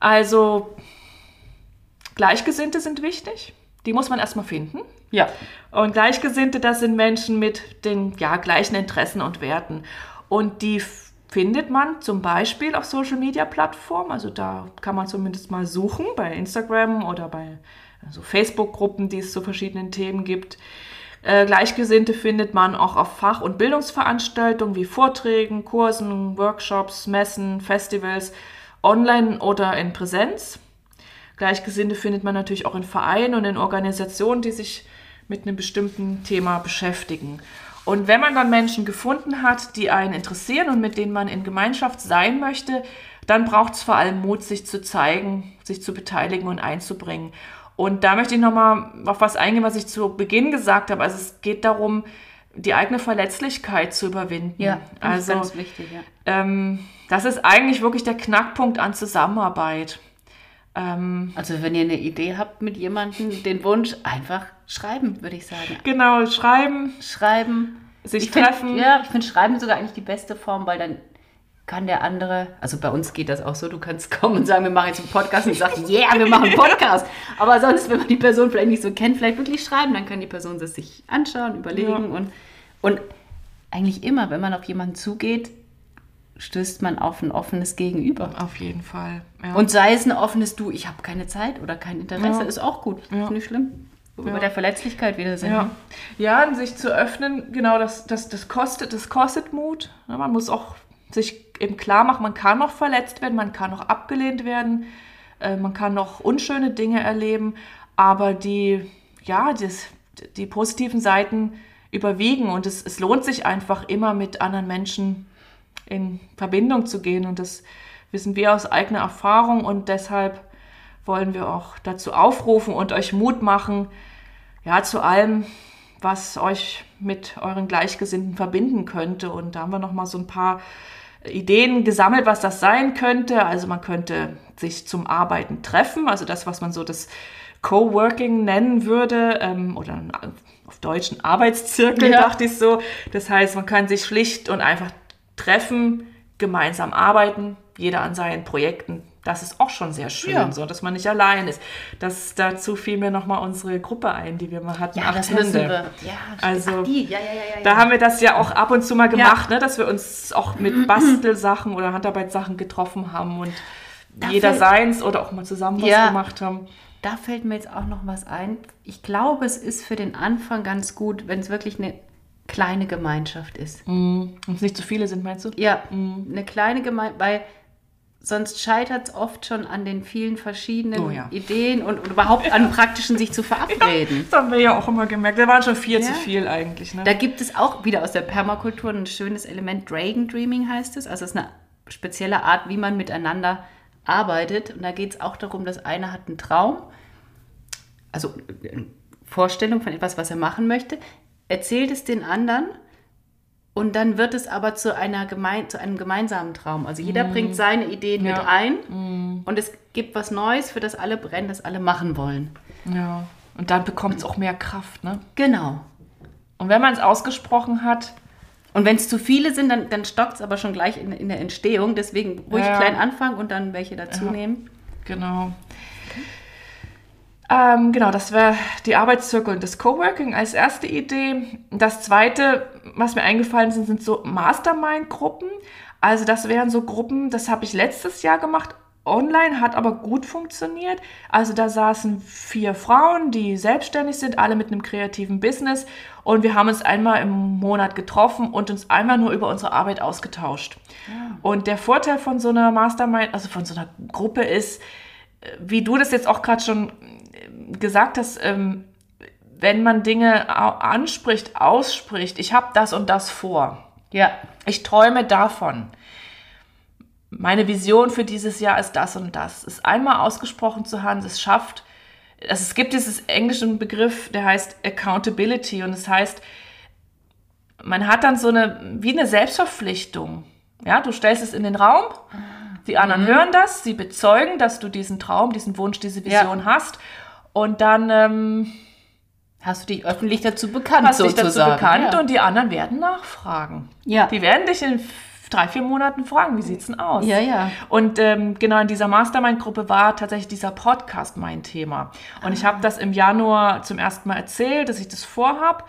Also, Gleichgesinnte sind wichtig. Die muss man erstmal finden. Ja. Und Gleichgesinnte, das sind Menschen mit den ja, gleichen Interessen und Werten. Und die findet man zum Beispiel auf Social Media Plattformen. Also da kann man zumindest mal suchen bei Instagram oder bei also Facebook-Gruppen, die es zu verschiedenen Themen gibt. Äh, Gleichgesinnte findet man auch auf Fach- und Bildungsveranstaltungen wie Vorträgen, Kursen, Workshops, Messen, Festivals, online oder in Präsenz. Gleichgesinnte findet man natürlich auch in Vereinen und in Organisationen, die sich mit einem bestimmten Thema beschäftigen. Und wenn man dann Menschen gefunden hat, die einen interessieren und mit denen man in Gemeinschaft sein möchte, dann braucht es vor allem Mut, sich zu zeigen, sich zu beteiligen und einzubringen. Und da möchte ich nochmal auf was eingehen, was ich zu Beginn gesagt habe. Also es geht darum, die eigene Verletzlichkeit zu überwinden. Ja, das also, ist ganz wichtig. Ja. Ähm, das ist eigentlich wirklich der Knackpunkt an Zusammenarbeit. Ähm, also wenn ihr eine Idee habt mit jemandem, den Wunsch, einfach schreiben, würde ich sagen. Genau, schreiben. Schreiben. Sich ich treffen. Find, ja, ich finde Schreiben sogar eigentlich die beste Form, weil dann kann der andere, also bei uns geht das auch so, du kannst kommen und sagen, wir machen jetzt einen Podcast und sage, yeah, wir machen einen Podcast. Aber sonst, wenn man die Person vielleicht nicht so kennt, vielleicht wirklich schreiben, dann kann die Person das sich anschauen, überlegen ja. und, und eigentlich immer, wenn man auf jemanden zugeht, stößt man auf ein offenes Gegenüber. Auf jeden Fall. Ja. Und sei es ein offenes Du, ich habe keine Zeit oder kein Interesse, ja. ist auch gut. Ist nicht schlimm. Über ja. der Verletzlichkeit wieder sind. Ja. ja, sich zu öffnen, genau, das, das, das, kostet, das kostet Mut. Man muss auch sich eben klar macht, man kann noch verletzt werden, man kann noch abgelehnt werden, äh, man kann noch unschöne Dinge erleben, aber die, ja, das, die positiven Seiten überwiegen und es, es lohnt sich einfach immer mit anderen Menschen in Verbindung zu gehen und das wissen wir aus eigener Erfahrung und deshalb wollen wir auch dazu aufrufen und euch Mut machen, ja, zu allem, was euch mit euren Gleichgesinnten verbinden könnte. Und da haben wir nochmal so ein paar Ideen gesammelt, was das sein könnte. Also man könnte sich zum Arbeiten treffen, also das, was man so das Coworking nennen würde, ähm, oder auf Deutsch ein Arbeitszirkel, ja. dachte ich so. Das heißt, man kann sich schlicht und einfach treffen, gemeinsam arbeiten, jeder an seinen Projekten das ist auch schon sehr schön, ja. so dass man nicht allein ist. Das, dazu fiel mir nochmal unsere Gruppe ein, die wir mal hatten. Ja, das müssen wir. Ja, also, die. Ja, ja, ja, ja, da haben wir das ja auch ab und zu mal gemacht, ne, dass wir uns auch mit Bastelsachen oder Handarbeitssachen getroffen haben und da jeder seins oder auch mal zusammen was gemacht haben. Da fällt mir jetzt auch noch was ein. Ich glaube, es ist für den Anfang ganz gut, wenn es wirklich eine kleine Gemeinschaft ist. Mm. Und es nicht zu viele sind, meinst du? Ja, mm. eine kleine Gemeinschaft, weil sonst scheitert es oft schon an den vielen verschiedenen oh, ja. Ideen und, und, überhaupt an praktischen sich zu verabreden. Ja, das haben wir ja auch immer gemerkt. Da waren schon vier ja. zu viel eigentlich. Ne? Da gibt es auch wieder aus der Permakultur ein schönes Element. Dragon Dreaming heißt es. Also es ist eine spezielle Art, wie man miteinander arbeitet. Und da geht es auch darum, dass einer hat einen Traum, also eine Vorstellung von etwas, was er machen möchte, erzählt es den anderen und dann wird es aber zu, einer geme zu einem gemeinsamen Traum. Also jeder mm. bringt seine Ideen ja. mit ein mm. und es gibt was Neues, für das alle brennen, das alle machen wollen. Ja, und dann bekommt es auch mehr Kraft, ne? Genau. Und wenn man es ausgesprochen hat. Und wenn es zu viele sind, dann, dann stockt es aber schon gleich in, in der Entstehung. Deswegen ruhig ja. klein anfangen und dann welche dazu ja. nehmen. Genau. Ähm, genau, das wäre die Arbeitszirkel und das Coworking als erste Idee. Das zweite, was mir eingefallen sind, sind so Mastermind-Gruppen. Also das wären so Gruppen, das habe ich letztes Jahr gemacht. Online hat aber gut funktioniert. Also da saßen vier Frauen, die selbstständig sind, alle mit einem kreativen Business. Und wir haben uns einmal im Monat getroffen und uns einmal nur über unsere Arbeit ausgetauscht. Ja. Und der Vorteil von so einer Mastermind, also von so einer Gruppe ist, wie du das jetzt auch gerade schon gesagt hast, ähm, wenn man Dinge anspricht, ausspricht, ich habe das und das vor. Ja. Ich träume davon. Meine Vision für dieses Jahr ist das und das. Es einmal ausgesprochen zu haben, es schafft, also es gibt dieses englischen Begriff, der heißt Accountability und es das heißt, man hat dann so eine, wie eine Selbstverpflichtung. Ja, du stellst es in den Raum, die anderen mhm. hören das, sie bezeugen, dass du diesen Traum, diesen Wunsch, diese Vision ja. hast und dann ähm, hast du dich öffentlich dazu bekannt, hast sozusagen. dich dazu bekannt ja. und die anderen werden nachfragen. Ja. Die werden dich in drei, vier Monaten fragen, wie sieht's denn aus? Ja, ja. Und ähm, genau in dieser Mastermind-Gruppe war tatsächlich dieser Podcast mein Thema. Und ah. ich habe das im Januar zum ersten Mal erzählt, dass ich das vorhab.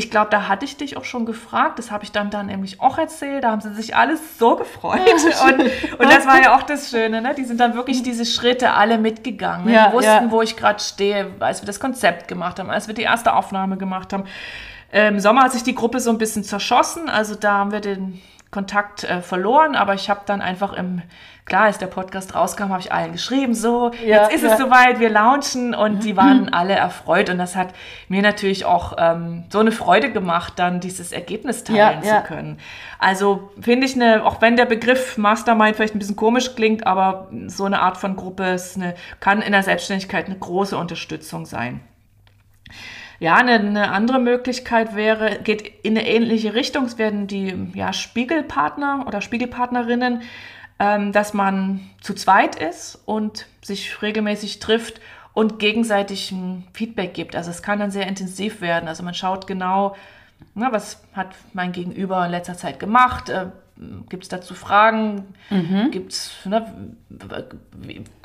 Ich glaube, da hatte ich dich auch schon gefragt. Das habe ich dann, dann nämlich auch erzählt. Da haben sie sich alles so gefreut. [laughs] und, und das war ja auch das Schöne. Ne? Die sind dann wirklich diese Schritte alle mitgegangen. Ja, die wussten, ja. wo ich gerade stehe, als wir das Konzept gemacht haben, als wir die erste Aufnahme gemacht haben. Im Sommer hat sich die Gruppe so ein bisschen zerschossen. Also da haben wir den Kontakt äh, verloren, aber ich habe dann einfach im, klar, als der Podcast rauskam, habe ich allen geschrieben, so, ja, jetzt ist ja. es soweit, wir launchen und die [laughs] waren alle erfreut und das hat mir natürlich auch ähm, so eine Freude gemacht, dann dieses Ergebnis teilen ja, zu können. Also finde ich eine, auch wenn der Begriff Mastermind vielleicht ein bisschen komisch klingt, aber so eine Art von Gruppe ist eine, kann in der Selbstständigkeit eine große Unterstützung sein. Ja, eine, eine, andere Möglichkeit wäre, geht in eine ähnliche Richtung. Es werden die ja, Spiegelpartner oder Spiegelpartnerinnen, ähm, dass man zu zweit ist und sich regelmäßig trifft und gegenseitig ein Feedback gibt. Also es kann dann sehr intensiv werden. Also man schaut genau, na, was hat mein Gegenüber in letzter Zeit gemacht, äh, Gibt es dazu Fragen? Mhm. Gibt es ne,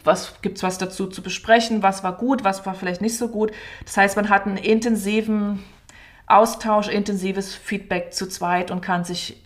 was, gibt's was dazu zu besprechen? Was war gut? Was war vielleicht nicht so gut? Das heißt, man hat einen intensiven Austausch, intensives Feedback zu zweit und kann sich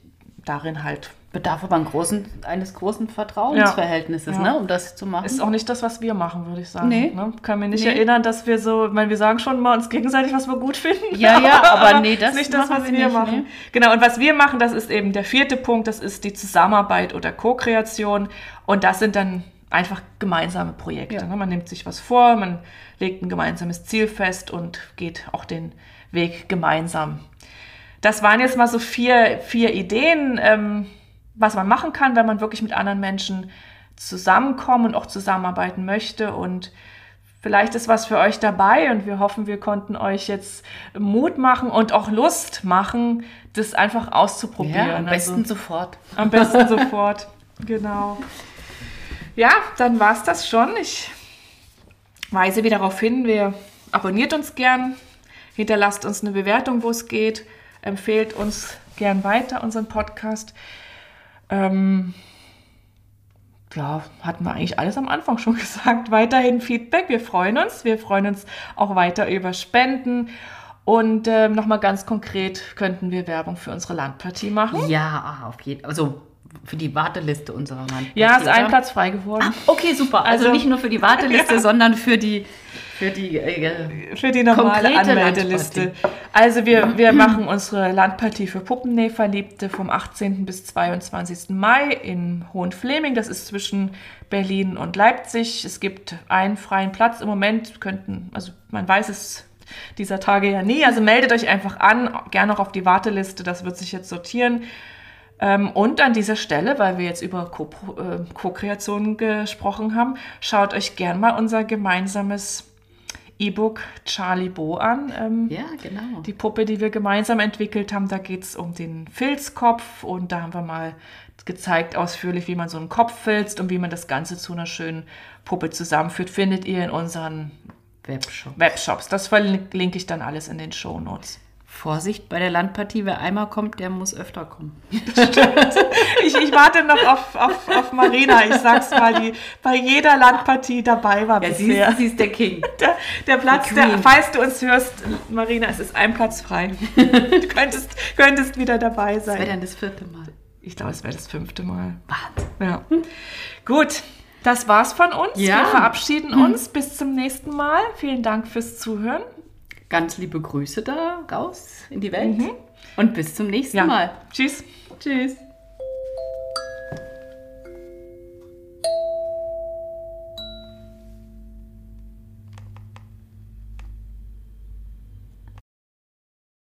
darin halt bedarf aber großen, eines großen Vertrauensverhältnisses, ja. ne, um das zu machen. Ist auch nicht das, was wir machen, würde ich sagen. Nee. Ne? Kann mich nicht nee. erinnern, dass wir so, ich meine, wir sagen schon mal uns gegenseitig, was wir gut finden. Ja, ja, [laughs] aber nee, das ist nicht das, was wir, nicht, machen. Nee. Genau, und was wir machen, das ist eben der vierte Punkt, das ist die Zusammenarbeit oder Co-Kreation. Und das sind dann einfach gemeinsame Projekte. Ja. Ne? Man nimmt sich was vor, man legt ein gemeinsames Ziel fest und geht auch den Weg gemeinsam. Das waren jetzt mal so vier, vier Ideen. Ähm, was man machen kann, wenn man wirklich mit anderen Menschen zusammenkommen und auch zusammenarbeiten möchte. Und vielleicht ist was für euch dabei und wir hoffen, wir konnten euch jetzt Mut machen und auch Lust machen, das einfach auszuprobieren. Ja, am besten also, sofort. Am besten sofort, [laughs] genau. Ja, dann war es das schon. Ich weise wieder darauf hin, wir abonniert uns gern, hinterlasst uns eine Bewertung, wo es geht, empfehlt uns gern weiter unseren Podcast. Ähm, ja, hatten wir eigentlich alles am Anfang schon [laughs] gesagt. Weiterhin Feedback. Wir freuen uns. Wir freuen uns auch weiter über Spenden. Und ähm, nochmal ganz konkret könnten wir Werbung für unsere Landpartie machen. Ja, auf jeden Fall. Also für die Warteliste unserer Mann. Ja, ist ein Platz frei geworden. Ah, okay, super. Also, Also- nicht nur für die Warteliste, [laughs] sondern für die, für die äh, Für die normale Anmeldeliste. Also wir, wir machen unsere Landpartie für Puppennähverliebte vom 18. bis 22. Mai in Hohenfleming. Das ist zwischen Berlin und Leipzig. Es gibt einen freien Platz im Moment. Könnten, also man weiß es dieser Tage ja nie. Also meldet euch einfach an, gerne auch auf die Warteliste. Das wird sich jetzt sortieren. Ähm, und an dieser Stelle, weil wir jetzt über äh, Co-Kreation gesprochen haben, schaut euch gern mal unser gemeinsames E-Book Charlie Bo an. Ähm, ja, genau. Die Puppe, die wir gemeinsam entwickelt haben, da geht es um den Filzkopf und da haben wir mal gezeigt ausführlich, wie man so einen Kopf filzt und wie man das Ganze zu einer schönen Puppe zusammenführt, findet ihr in unseren Webshop. Webshops. Das verlinke ich dann alles in den Show Notes. Vorsicht bei der Landpartie, wer einmal kommt, der muss öfter kommen. Ich, ich warte noch auf, auf, auf Marina. Ich sag's mal, die bei jeder Landpartie dabei war Ja, sie bisher. ist, sie ist der King. Der, der Platz, der, falls du uns hörst, Marina, es ist ein Platz frei. Du könntest, könntest wieder dabei Das wäre sein. dann das vierte Mal. Ich glaube, es wäre das fünfte Mal. Wahnsinn. Ja. Gut, das war's von uns. Ja. Wir verabschieden uns. Bis zum nächsten Mal. Vielen Dank fürs Zuhören. Ganz liebe Grüße da raus in die Welt. Und bis zum nächsten Ja. Mal. Tschüss. Tschüss.